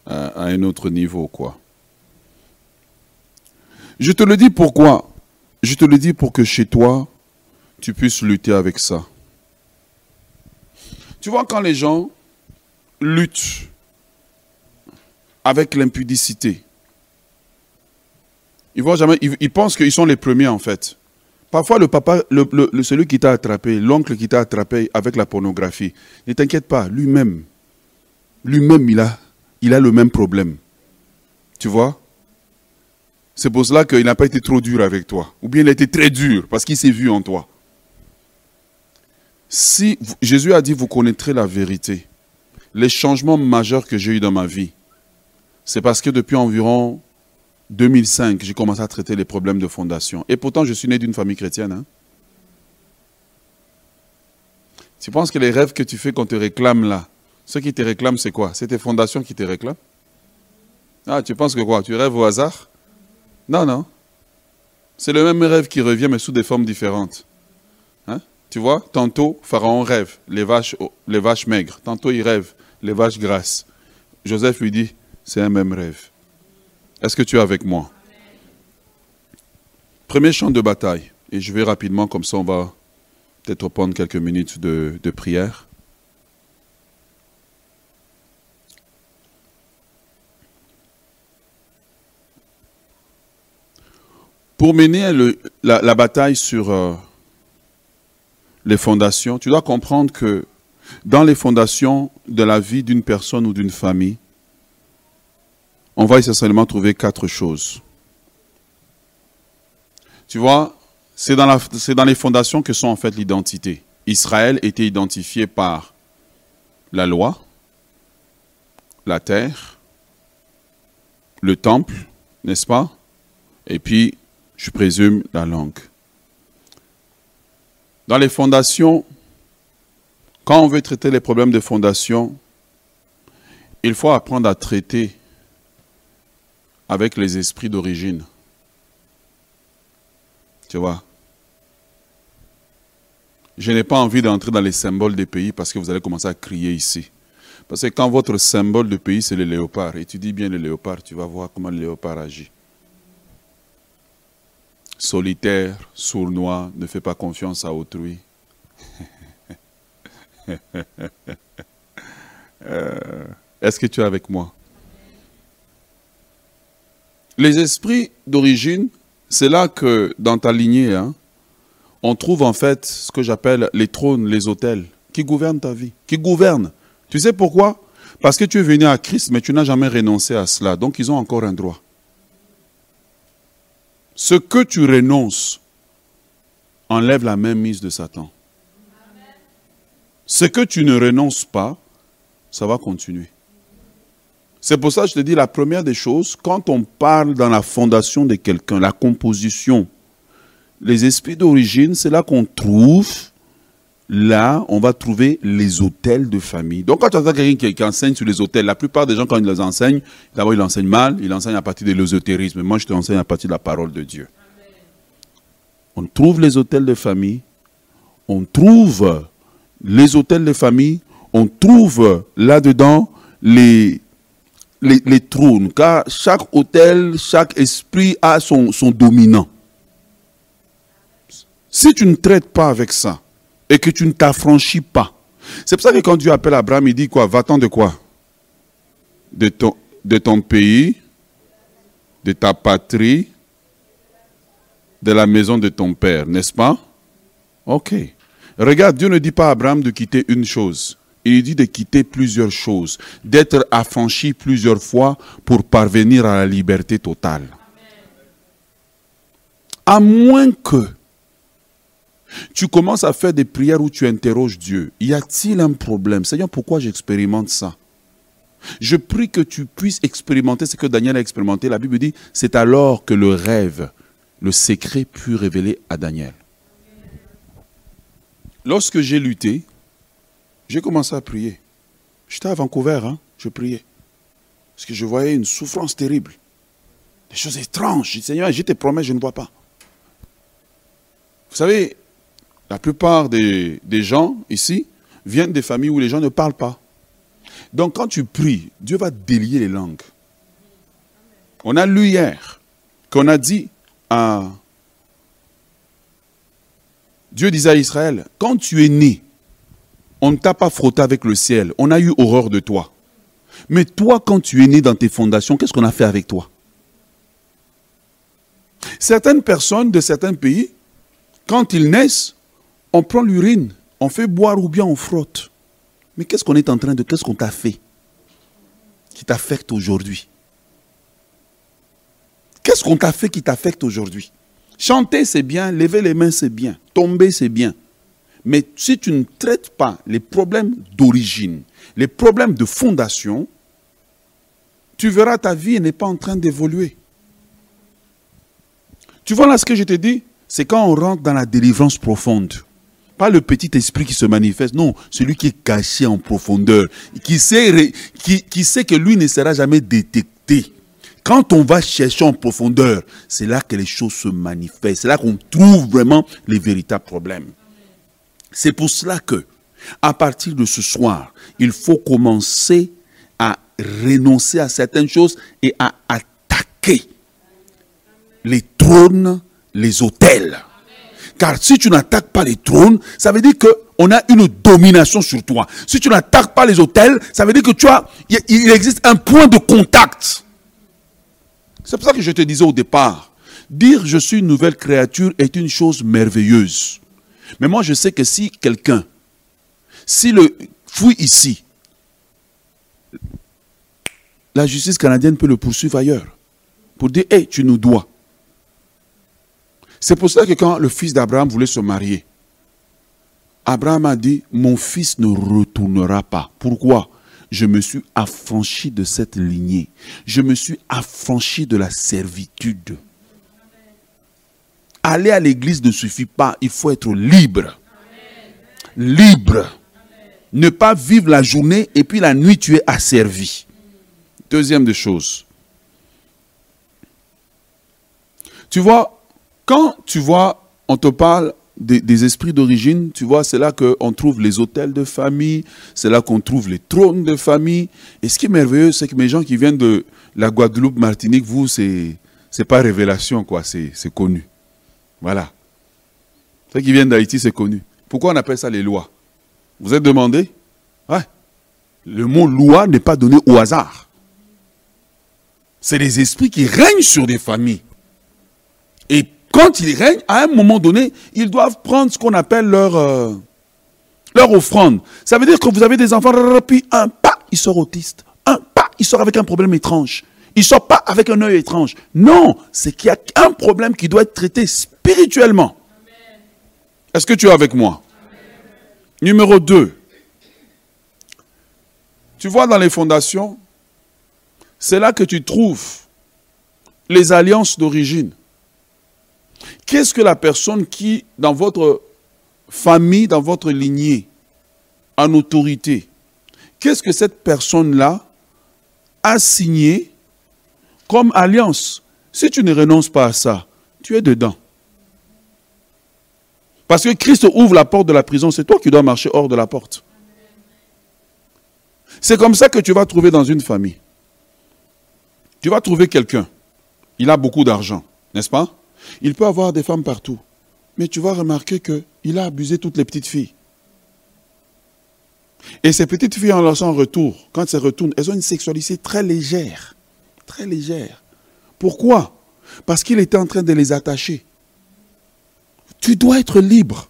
à, un autre niveau, quoi. Je te le dis pourquoi Je te le dis pour que chez toi, tu puisses lutter avec ça. Tu vois, quand les gens luttent avec l'impudicité, ils, ils pensent qu'ils sont les premiers, en fait. Parfois, le papa, celui qui t'a attrapé, l'oncle qui t'a attrapé avec la pornographie, ne t'inquiète pas, lui-même, lui-même, il a, il a le même problème. Tu vois? C'est pour cela qu'il n'a pas été trop dur avec toi. Ou bien il a été très dur parce qu'il s'est vu en toi. Si Jésus a dit, vous connaîtrez la vérité. Les changements majeurs que j'ai eu dans ma vie, c'est parce que depuis environ 2005, j'ai commencé à traiter les problèmes de fondation. Et pourtant, je suis né d'une famille chrétienne. Hein. Tu penses que les rêves que tu fais qu'on te réclame là, ceux qui te réclament, c'est quoi? C'est tes fondations qui te réclament? Ah, tu penses que quoi? Tu rêves au hasard? Non, non. C'est le même rêve qui revient, mais sous des formes différentes. Hein? Tu vois, tantôt, Pharaon rêve, les vaches, les vaches maigres. Tantôt, il rêve, les vaches grasses. Joseph lui dit, c'est un même rêve. Est-ce que tu es avec moi? Premier champ de bataille. Et je vais rapidement, comme ça on va peut-être prendre quelques minutes de, prière. Pour mener la, bataille sur euh, les fondations, tu dois comprendre que dans les fondations de la vie d'une personne ou d'une famille, on va essentiellement trouver quatre choses. Tu vois, c'est dans, les fondations que sont en fait l'identité. Israël était identifié par la loi, la terre, le temple, n'est-ce pas? Et puis je présume, la langue. Dans les fondations, quand on veut traiter les problèmes de fondation, il faut apprendre à traiter avec les esprits d'origine. Tu vois? Je n'ai pas envie d'entrer dans les symboles des pays parce que vous allez commencer à crier ici. Parce que quand votre symbole de pays, c'est le léopard, et tu dis bien le léopard, tu vas voir comment le léopard agit solitaire, sournois, ne fait pas confiance à autrui. [laughs] Euh, est-ce que tu es avec moi? Les esprits d'origine, c'est là que dans ta lignée, hein, on trouve en fait ce que j'appelle les trônes, les hôtels, qui gouvernent ta vie, qui gouvernent. Tu sais pourquoi? Parce que tu es venu à Christ, mais tu n'as jamais renoncé à cela. Donc ils ont encore un droit ce que tu renonces enlève la même mise de Satan. Ce que tu ne renonces pas, ça va continuer. C'est pour ça que je te dis, la première des choses, quand on parle dans la fondation de quelqu'un, la composition, les esprits d'origine, c'est là qu'on trouve là, on va trouver les hôtels de famille. Donc, quand tu entends quelqu'un qui, enseigne sur les hôtels, la plupart des gens, quand ils les enseignent, d'abord, ils enseignent mal, ils enseignent à partir de l'ésotérisme. Moi, je te enseigne à partir de la parole de Dieu. On trouve les hôtels de famille, on trouve les hôtels de famille, on trouve là-dedans les, les, trônes, car chaque hôtel, chaque esprit a son, son dominant. Si tu ne traites pas avec ça, et que tu ne t'affranchis pas. C'est pour ça que quand Dieu appelle Abraham, il dit quoi? Va-t'en de quoi? De ton, de ton pays, de ta patrie, de la maison de ton père, n'est-ce pas? Ok. Regarde, Dieu ne dit pas à Abraham de quitter une chose. Il dit de quitter plusieurs choses, d'être affranchi plusieurs fois pour parvenir à la liberté totale. À moins que tu commences à faire des prières où tu interroges Dieu. Y a-t-il un problème? Seigneur, pourquoi j'expérimente ça? Je prie que tu puisses expérimenter ce que Daniel a expérimenté. La Bible dit, c'est alors que le rêve, le secret put révéler à Daniel. Lorsque j'ai lutté, j'ai commencé à prier. J'étais à Vancouver, hein, je priais. Parce que je voyais une souffrance terrible. Des choses étranges. Je dis, Seigneur, je te promets, je ne vois pas. Vous savez, la plupart des, gens ici viennent des familles où les gens ne parlent pas. Donc quand tu pries, Dieu va délier les langues. On a lu hier qu'on a dit à... Dieu disait à Israël, quand tu es né, on ne t'a pas frotté avec le ciel, on a eu horreur de toi. Mais toi, quand tu es né dans tes fondations, qu'est-ce qu'on a fait avec toi? Certaines personnes de certains pays, quand ils naissent, on prend l'urine, on fait boire ou bien on frotte. Mais qu'est-ce qu'on est en train de, qu'est-ce qu'on t'a fait qui t'affecte aujourd'hui? Qu'est-ce qu'on t'a fait qui t'affecte aujourd'hui? Chanter, c'est bien, lever les mains, c'est bien, tomber, c'est bien. Mais si tu ne traites pas les problèmes d'origine, les problèmes de fondation, tu verras ta vie n'est pas en train d'évoluer. Tu vois là ce que je te dis C'est quand on rentre dans la délivrance profonde. Pas le petit esprit qui se manifeste, non, celui qui est caché en profondeur, qui sait, qui, sait que lui ne sera jamais détecté. Quand on va chercher en profondeur, c'est là que les choses se manifestent, c'est là qu'on trouve vraiment les véritables problèmes. C'est pour cela que, à partir de ce soir, il faut commencer à renoncer à certaines choses et à attaquer les trônes, les hôtels. Car si tu n'attaques pas les trônes, ça veut dire qu'on a une domination sur toi. Si tu n'attaques pas les hôtels, ça veut dire que tu as, il existe un point de contact. C'est pour ça que je te disais au départ, dire je suis une nouvelle créature est une chose merveilleuse. Mais moi je sais que si quelqu'un, si le fouille ici, la justice canadienne peut le poursuivre ailleurs. Pour dire, hé, tu nous dois. C'est pour ça que quand le fils d'Abraham voulait se marier, Abraham a dit, mon fils ne retournera pas. Pourquoi? Je me suis affranchi de cette lignée. Je me suis affranchi de la servitude. Aller à l'église ne suffit pas, il faut être libre. Libre. Ne pas vivre la journée et puis la nuit tu es asservi. Deuxième des choses. Tu vois, quand tu vois, on te parle des, esprits d'origine, tu vois, c'est là qu'on trouve les hôtels de famille, c'est là qu'on trouve les trônes de famille. Et ce qui est merveilleux, c'est que mes gens qui viennent de la Guadeloupe, Martinique, vous, c'est, c'est pas révélation, quoi, c'est, c'est connu. Voilà. Ceux qui viennent d'Haïti, c'est connu. Pourquoi on appelle ça les lois? Vous êtes demandé? Ouais. Le mot loi n'est pas donné au hasard. C'est les esprits qui règnent sur des familles. Et quand ils règnent, à un moment donné, ils doivent prendre ce qu'on appelle leur, euh, leur offrande. Ça veut dire que vous avez des enfants, puis un pas, il sort autiste. Un pas, il sort avec un problème étrange. Il sort pas avec un œil étrange. Non, c'est qu'il y a un problème qui doit être traité spirituellement. Est-ce que tu es avec moi? Numéro 2. Tu vois dans les fondations, c'est là que tu trouves les alliances d'origine. Qu'est-ce que la personne qui, dans votre famille, dans votre lignée, en autorité, qu'est-ce que cette personne-là a signé comme alliance? Si tu ne renonces pas à ça, tu es dedans. Parce que Christ ouvre la porte de la prison, c'est toi qui dois marcher hors de la porte. C'est comme ça que tu vas trouver dans une famille. Tu vas trouver quelqu'un. Il a beaucoup d'argent, n'est-ce pas? Il peut avoir des femmes partout. Mais tu vas remarquer qu'il a abusé toutes les petites filles. Et ces petites filles, en leur retour, quand elles retournent, elles ont une sexualité très légère. Très légère. Pourquoi? Parce qu'il était en train de les attacher. Tu dois être libre.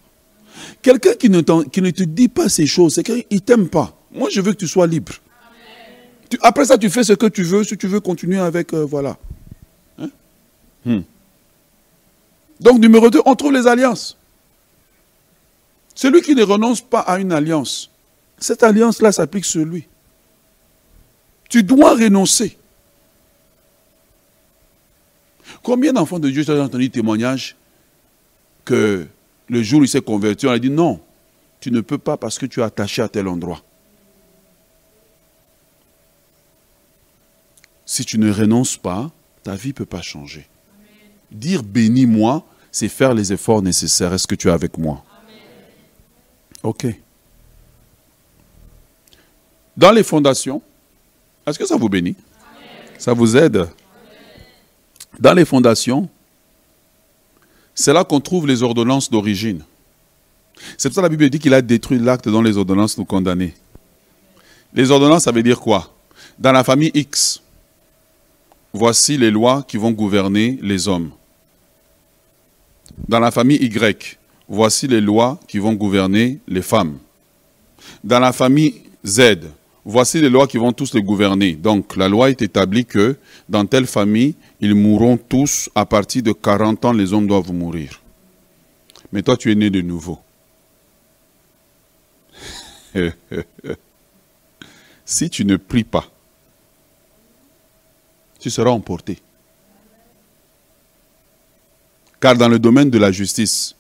Quelqu'un qui, ne te dit pas ces choses, c'est qu'il ne t'aime pas. Moi, je veux que tu sois libre. après ça, tu fais ce que tu veux, si tu veux continuer avec, euh, voilà. Hein? Hmm. Donc, numéro 2, on trouve les alliances. Celui qui ne renonce pas à une alliance, cette alliance-là s'applique sur lui. Tu dois renoncer. Combien d'enfants de Dieu ont entendu témoignage? Que le jour où il s'est converti, on a dit non, tu ne peux pas parce que tu es attaché à tel endroit. Si tu ne renonces pas, ta vie ne peut pas changer. Dire bénis-moi, c'est faire les efforts nécessaires. Est-ce que tu es avec moi? Ok. Dans les fondations, est-ce que ça vous bénit? Ça vous aide? Dans les fondations, c'est là qu'on trouve les ordonnances d'origine. C'est pour ça que la Bible dit qu'il a détruit l'acte dont les ordonnances nous condamnaient. Les ordonnances, ça veut dire quoi? Dans la famille X, voici les lois qui vont gouverner les hommes. Dans la famille Y, voici les lois qui vont gouverner les femmes. Dans la famille Z, voici les lois qui vont tous les gouverner. Donc la loi est établie que dans telle famille, ils mourront tous à partir de 40 ans, les hommes doivent mourir. Mais toi, tu es né de nouveau. [laughs] si tu ne pries pas, tu seras emporté. Car dans le domaine de la justice,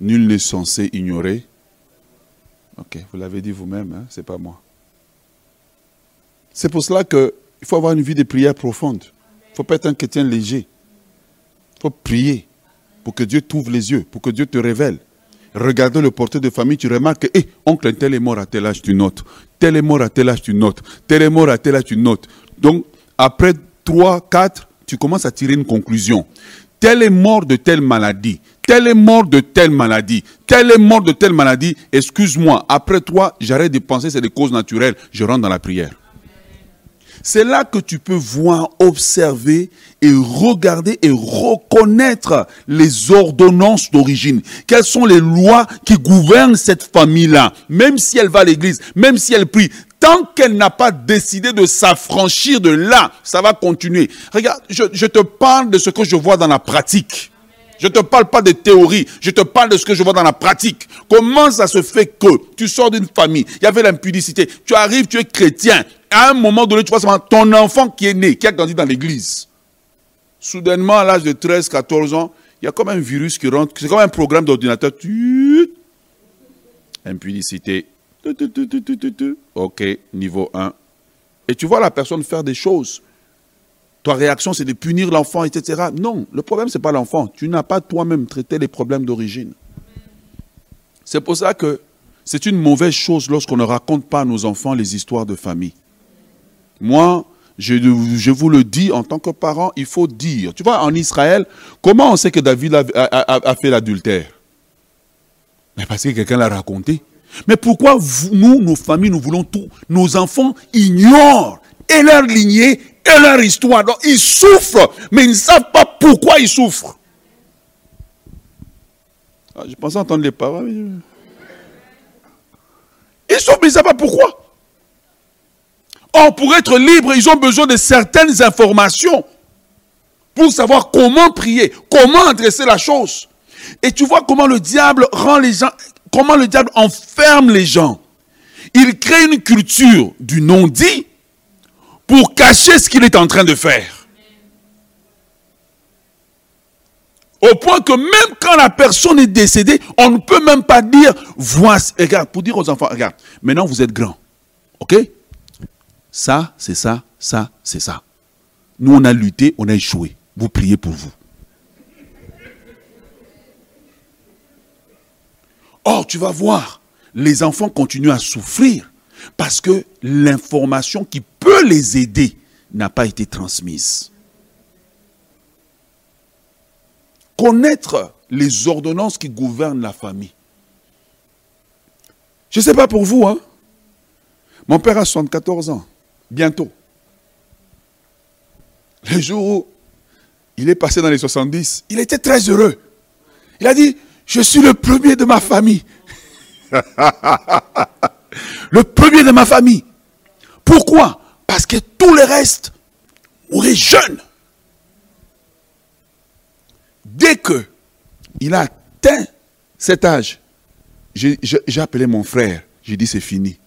nul n'est censé ignorer. Ok, vous l'avez dit vous-même, hein, ce n'est pas moi. C'est pour cela qu'il faut avoir une vie de prière profonde. Il ne faut pas être un chrétien léger. Il faut prier pour que Dieu t'ouvre les yeux, pour que Dieu te révèle. regarder le portrait de famille, tu remarques que, hé, oncle tel est mort à tel âge, tu notes. Tel est mort à tel âge, tu notes. Tel est mort à tel âge, tu notes. Donc, après 3, 4, tu commences à tirer une conclusion. Tel est mort de telle maladie. Tel est mort de telle maladie. Tel est mort de telle maladie. Excuse-moi, après toi, j'arrête de penser c'est des causes naturelles. Je rentre dans la prière. C'est là que tu peux voir, observer et regarder et reconnaître les ordonnances d'origine. Quelles sont les lois qui gouvernent cette famille-là? Même si elle va à l'église, même si elle prie, tant qu'elle n'a pas décidé de s'affranchir de là, ça va continuer. Regarde, je, je, te parle de ce que je vois dans la pratique. Je ne te parle pas de théorie, je te parle de ce que je vois dans la pratique. Comment ça se fait que tu sors d'une famille, il y avait l'impudicité, tu arrives, tu es chrétien, à un moment donné, tu vois seulement ton enfant qui est né, qui a grandi dans l'église. Soudainement, à l'âge de 13, 14 ans, il y a comme un virus qui rentre, c'est comme un programme d'ordinateur. Impudicité. Ok, niveau 1. Et tu vois la personne faire des choses. Ta réaction, c'est de punir l'enfant, etc. Non, le problème, ce n'est pas l'enfant. Tu n'as pas toi-même traité les problèmes d'origine. C'est pour ça que c'est une mauvaise chose lorsqu'on ne raconte pas à nos enfants les histoires de famille. Moi, je, vous le dis en tant que parent, il faut dire. Tu vois, en Israël, comment on sait que David a, fait l'adultère? Mais parce que quelqu'un l'a raconté. Mais pourquoi nous, nos familles, nous voulons tout? Nos enfants ignorent et leur lignée et leur histoire. Donc ils souffrent, mais ils ne savent pas pourquoi ils souffrent. Ah, je pensais entendre les paroles. Ils souffrent, mais ils ne savent pas pourquoi. Or, pour être libre, ils ont besoin de certaines informations pour savoir comment prier, comment adresser la chose. Et tu vois comment le diable rend les gens, comment le diable enferme les gens. Il crée une culture du non-dit pour cacher ce qu'il est en train de faire. Au point que même quand la personne est décédée, on ne peut même pas dire, voici, regarde, pour dire aux enfants, regarde, maintenant vous êtes grands. OK? Ça, c'est ça, ça, c'est ça. Nous, on a lutté, on a échoué. Vous priez pour vous. Or, tu vas voir, les enfants continuent à souffrir parce que l'information qui peut les aider n'a pas été transmise. Connaître les ordonnances qui gouvernent la famille. Je ne sais pas pour vous, hein. Mon père a 74 ans bientôt. Le jour où il est passé dans les 70, il était très heureux. Il a dit, je suis le premier de ma famille. [laughs] le premier de ma famille. Pourquoi? Parce que tout le reste mouraient jeunes. Dès que il a atteint cet âge, j'ai appelé mon frère. J'ai dit, c'est fini.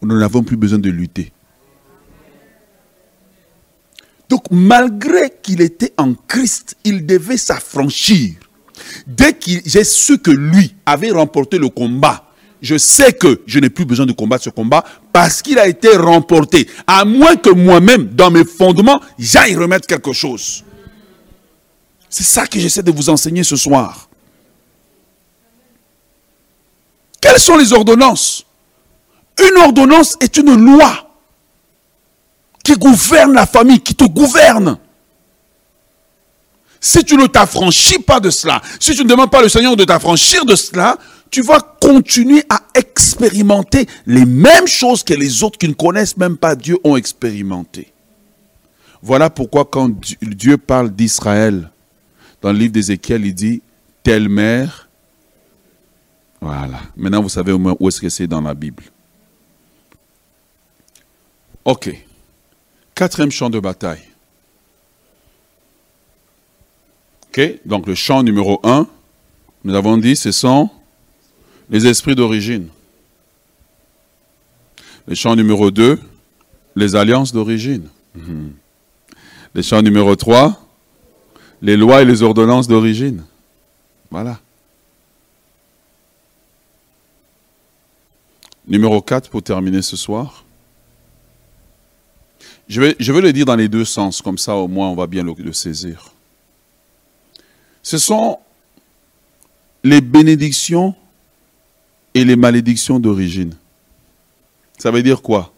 Nous n'avons plus besoin de lutter. Donc malgré qu'il était en Christ, il devait s'affranchir. Dès que j'ai su que lui avait remporté le combat, je sais que je n'ai plus besoin de combattre ce combat parce qu'il a été remporté. À moins que moi-même, dans mes fondements, j'aille remettre quelque chose. C'est ça que j'essaie de vous enseigner ce soir. Quelles sont les ordonnances? Une ordonnance est une loi qui gouverne la famille, qui te gouverne. Si tu ne t'affranchis pas de cela, si tu ne demandes pas au Seigneur de t'affranchir de cela, tu vas continuer à expérimenter les mêmes choses que les autres qui ne connaissent même pas Dieu ont expérimenté. Voilà pourquoi quand Dieu parle d'Israël, dans le livre d'Ézéchiel, il dit, telle mère, voilà. Maintenant, vous savez où est-ce que c'est dans la Bible. Ok. Quatrième champ de bataille. Ok, donc le champ numéro un, nous avons dit, ce sont les esprits d'origine. Le champ numéro 2, les alliances d'origine. Mhm. Le champ numéro 3, les lois et les ordonnances d'origine. Voilà. Numéro 4 pour terminer ce soir. Je vais, le dire dans les deux sens, comme ça au moins on va bien le, saisir. Ce sont les bénédictions et les malédictions d'origine. Ça veut dire quoi?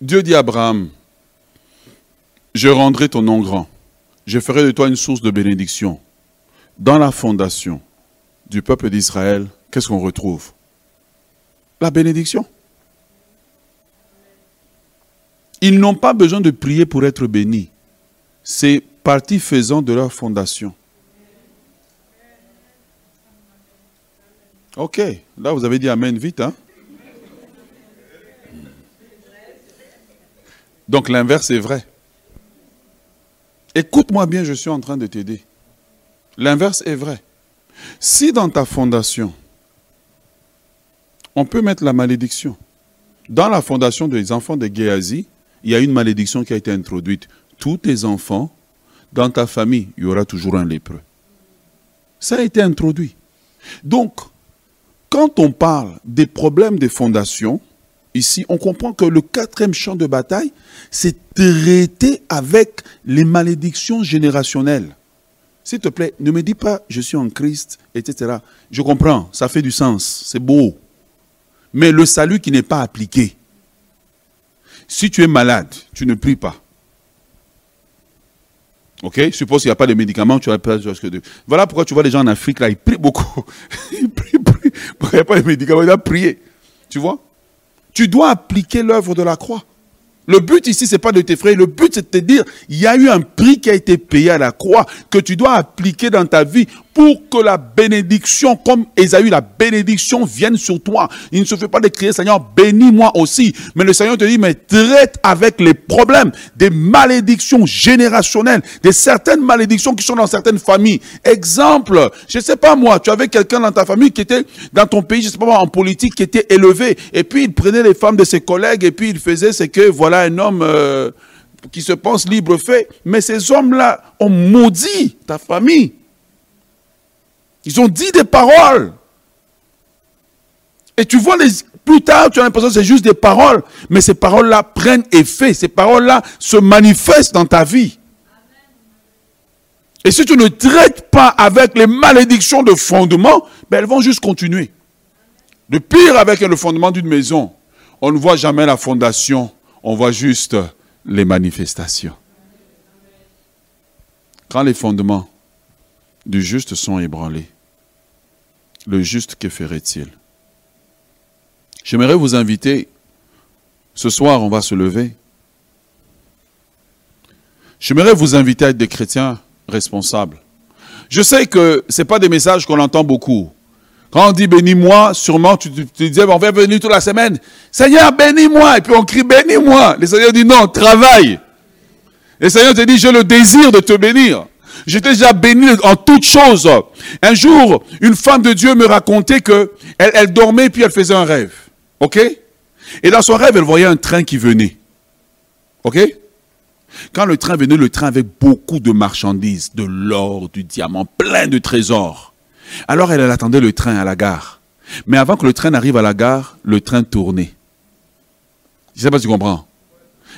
Dieu dit à Abraham, je rendrai ton nom grand, je ferai de toi une source de bénédiction. Dans la fondation du peuple d'Israël, qu'est-ce qu'on retrouve? La bénédiction. Ils n'ont pas besoin de prier pour être bénis. C'est partie faisant de leur fondation. Ok, là vous avez dit Amen vite. Hein? Donc l'inverse est vrai. Écoute-moi bien, je suis en train de t'aider. L'inverse est vrai. Si dans ta fondation, on peut mettre la malédiction, dans la fondation des enfants de Géasi, il y a une malédiction qui a été introduite. Tous tes enfants, dans ta famille, il y aura toujours un lépreux. Ça a été introduit. Donc, quand on parle des problèmes des fondations, ici, on comprend que le quatrième champ de bataille, c'est traiter avec les malédictions générationnelles. S'il te plaît, ne me dis pas je suis en Christ, etc. Je comprends, ça fait du sens, c'est beau. Mais le salut qui n'est pas appliqué, si tu es malade, tu ne pries pas. Ok? Suppose qu'il n'y a pas de médicaments, tu as pas de... Voilà pourquoi tu vois les gens en Afrique, là, ils prient beaucoup. [laughs] ils prient, il n'y a pas de médicaments, ils doivent prier. Tu vois? Tu dois appliquer l'œuvre de la croix. Le but ici, c'est pas de t'effrayer. Le but, c'est de te dire, il y a eu un prix qui a été payé à la croix que tu dois appliquer dans ta vie pour que la bénédiction, comme Esaü, la bénédiction vienne sur toi. Il ne se fait pas de crier, Seigneur, bénis-moi aussi. Mais le Seigneur te dit, mais traite avec les problèmes des malédictions générationnelles, des certaines malédictions qui sont dans certaines familles. Exemple, je ne sais pas moi, tu avais quelqu'un dans ta famille qui était dans ton pays, je ne sais pas moi, en politique, qui était élevé. Et puis il prenait les femmes de ses collègues et puis il faisait ce que, voilà, un homme... Euh, qui se pense libre fait, mais ces hommes-là ont maudit ta famille. Ils ont dit des paroles. Et tu vois, les, plus tard, tu as l'impression que c'est juste des paroles. Mais ces paroles-là prennent effet. Ces paroles-là se manifestent dans ta vie. Et si tu ne traites pas avec les malédictions de fondement, ben elles vont juste continuer. Le pire avec le fondement d'une maison, on ne voit jamais la fondation, on voit juste les manifestations. Quand les fondements du juste sont ébranlés, le juste, que ferait-il? J'aimerais vous inviter, ce soir on va se lever, j'aimerais vous inviter à être des chrétiens responsables. Je sais que ce pas des messages qu'on entend beaucoup. Quand on dit bénis-moi, sûrement tu, disais, on va venir toute la semaine. Seigneur, bénis-moi. Et puis on crie, bénis-moi. Le Seigneur dit, non, travaille. Le Seigneur te dit, j'ai le désir de te bénir. J'étais déjà béni en toutes choses. Un jour, une femme de Dieu me racontait que elle, dormait puis elle faisait un rêve. OK? Et dans son rêve, elle voyait un train qui venait. OK? Quand le train venait, le train avait beaucoup de marchandises, de l'or, du diamant, plein de trésors. Alors elle, elle attendait le train à la gare. Mais avant que le train n'arrive à la gare, le train tournait. Je ne sais pas si tu comprends.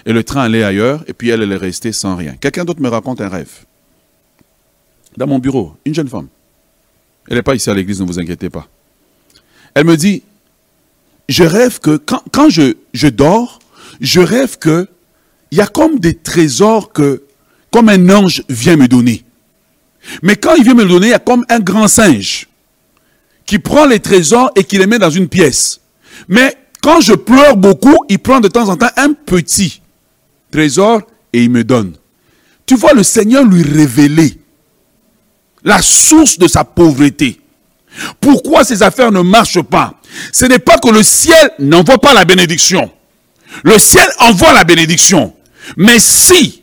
Et le train allait ailleurs, et puis elle, elle est restée sans rien. Quelqu'un d'autre me raconte un rêve dans mon bureau, une jeune femme. Elle n'est pas ici à l'église, ne vous inquiétez pas. Elle me dit, je rêve que quand, je, dors, je rêve que il y a comme des trésors que, comme un ange vient me donner. Mais quand il vient me le donner, il y a comme un grand singe qui prend les trésors et qui les met dans une pièce. Mais quand je pleure beaucoup, il prend de temps en temps un petit trésor et il me donne. Tu vois le Seigneur lui révéler la source de sa pauvreté. Pourquoi ces affaires ne marchent pas? Ce n'est pas que le ciel n'envoie pas la bénédiction. Le ciel envoie la bénédiction. Mais si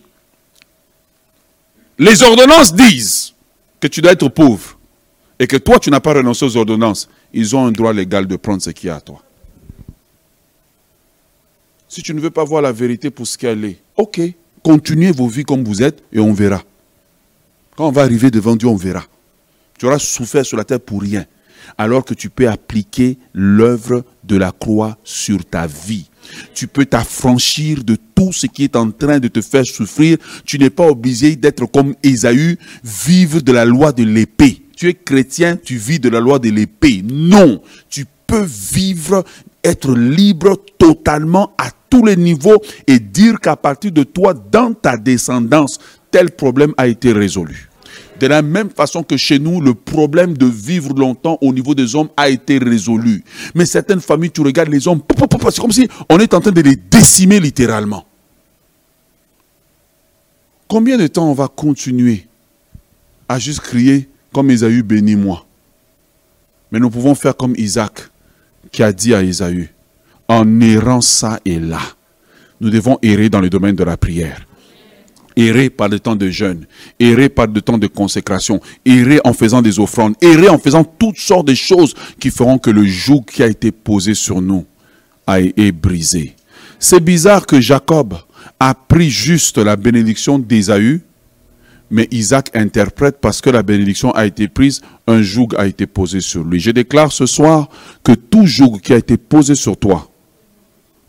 les ordonnances disent que tu dois être pauvre et que toi tu n'as pas renoncé aux ordonnances, ils ont un droit légal de prendre ce qui est à toi. Si tu ne veux pas voir la vérité pour ce qu'elle est, ok, continuez vos vies comme vous êtes et on verra. Quand on va arriver devant Dieu, on verra. Tu auras souffert sur la terre pour rien. Alors que tu peux appliquer l'œuvre de la croix sur ta vie. Tu peux t'affranchir de tout ce qui est en train de te faire souffrir. Tu n'es pas obligé d'être comme Ésaü, vivre de la loi de l'épée. Tu es chrétien, tu vis de la loi de l'épée. Non, tu peux vivre, être libre totalement à tous les niveaux et dire qu'à partir de toi, dans ta descendance, tel problème a été résolu. De la même façon que chez nous, le problème de vivre longtemps au niveau des hommes a été résolu. Mais certaines familles, tu regardes les hommes, c'est comme si on est en train de les décimer littéralement. Combien de temps on va continuer à juste crier comme Esaü, bénis-moi Mais nous pouvons faire comme Isaac qui a dit à Esaü, en errant ça et là, nous devons errer dans le domaine de la prière errer par le temps de jeûne, errer par le temps de consécration, errer en faisant des offrandes, errer en faisant toutes sortes de choses qui feront que le joug qui a été posé sur nous a été brisé. C'est bizarre que Jacob a pris juste la bénédiction d'Ésaü, mais Isaac interprète parce que la bénédiction a été prise, un joug a été posé sur lui. Je déclare ce soir que tout joug qui a été posé sur toi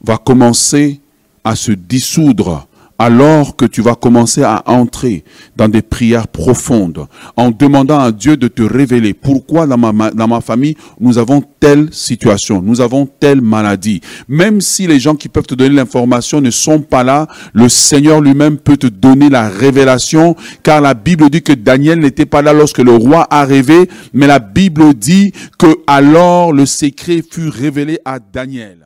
va commencer à se dissoudre alors que tu vas commencer à entrer dans des prières profondes, en demandant à Dieu de te révéler pourquoi dans ma, ma famille, nous avons telle situation, nous avons telle maladie. Même si les gens qui peuvent te donner l'information ne sont pas là, le Seigneur lui-même peut te donner la révélation, car la Bible dit que Daniel n'était pas là lorsque le roi a rêvé, mais la Bible dit que alors le secret fut révélé à Daniel.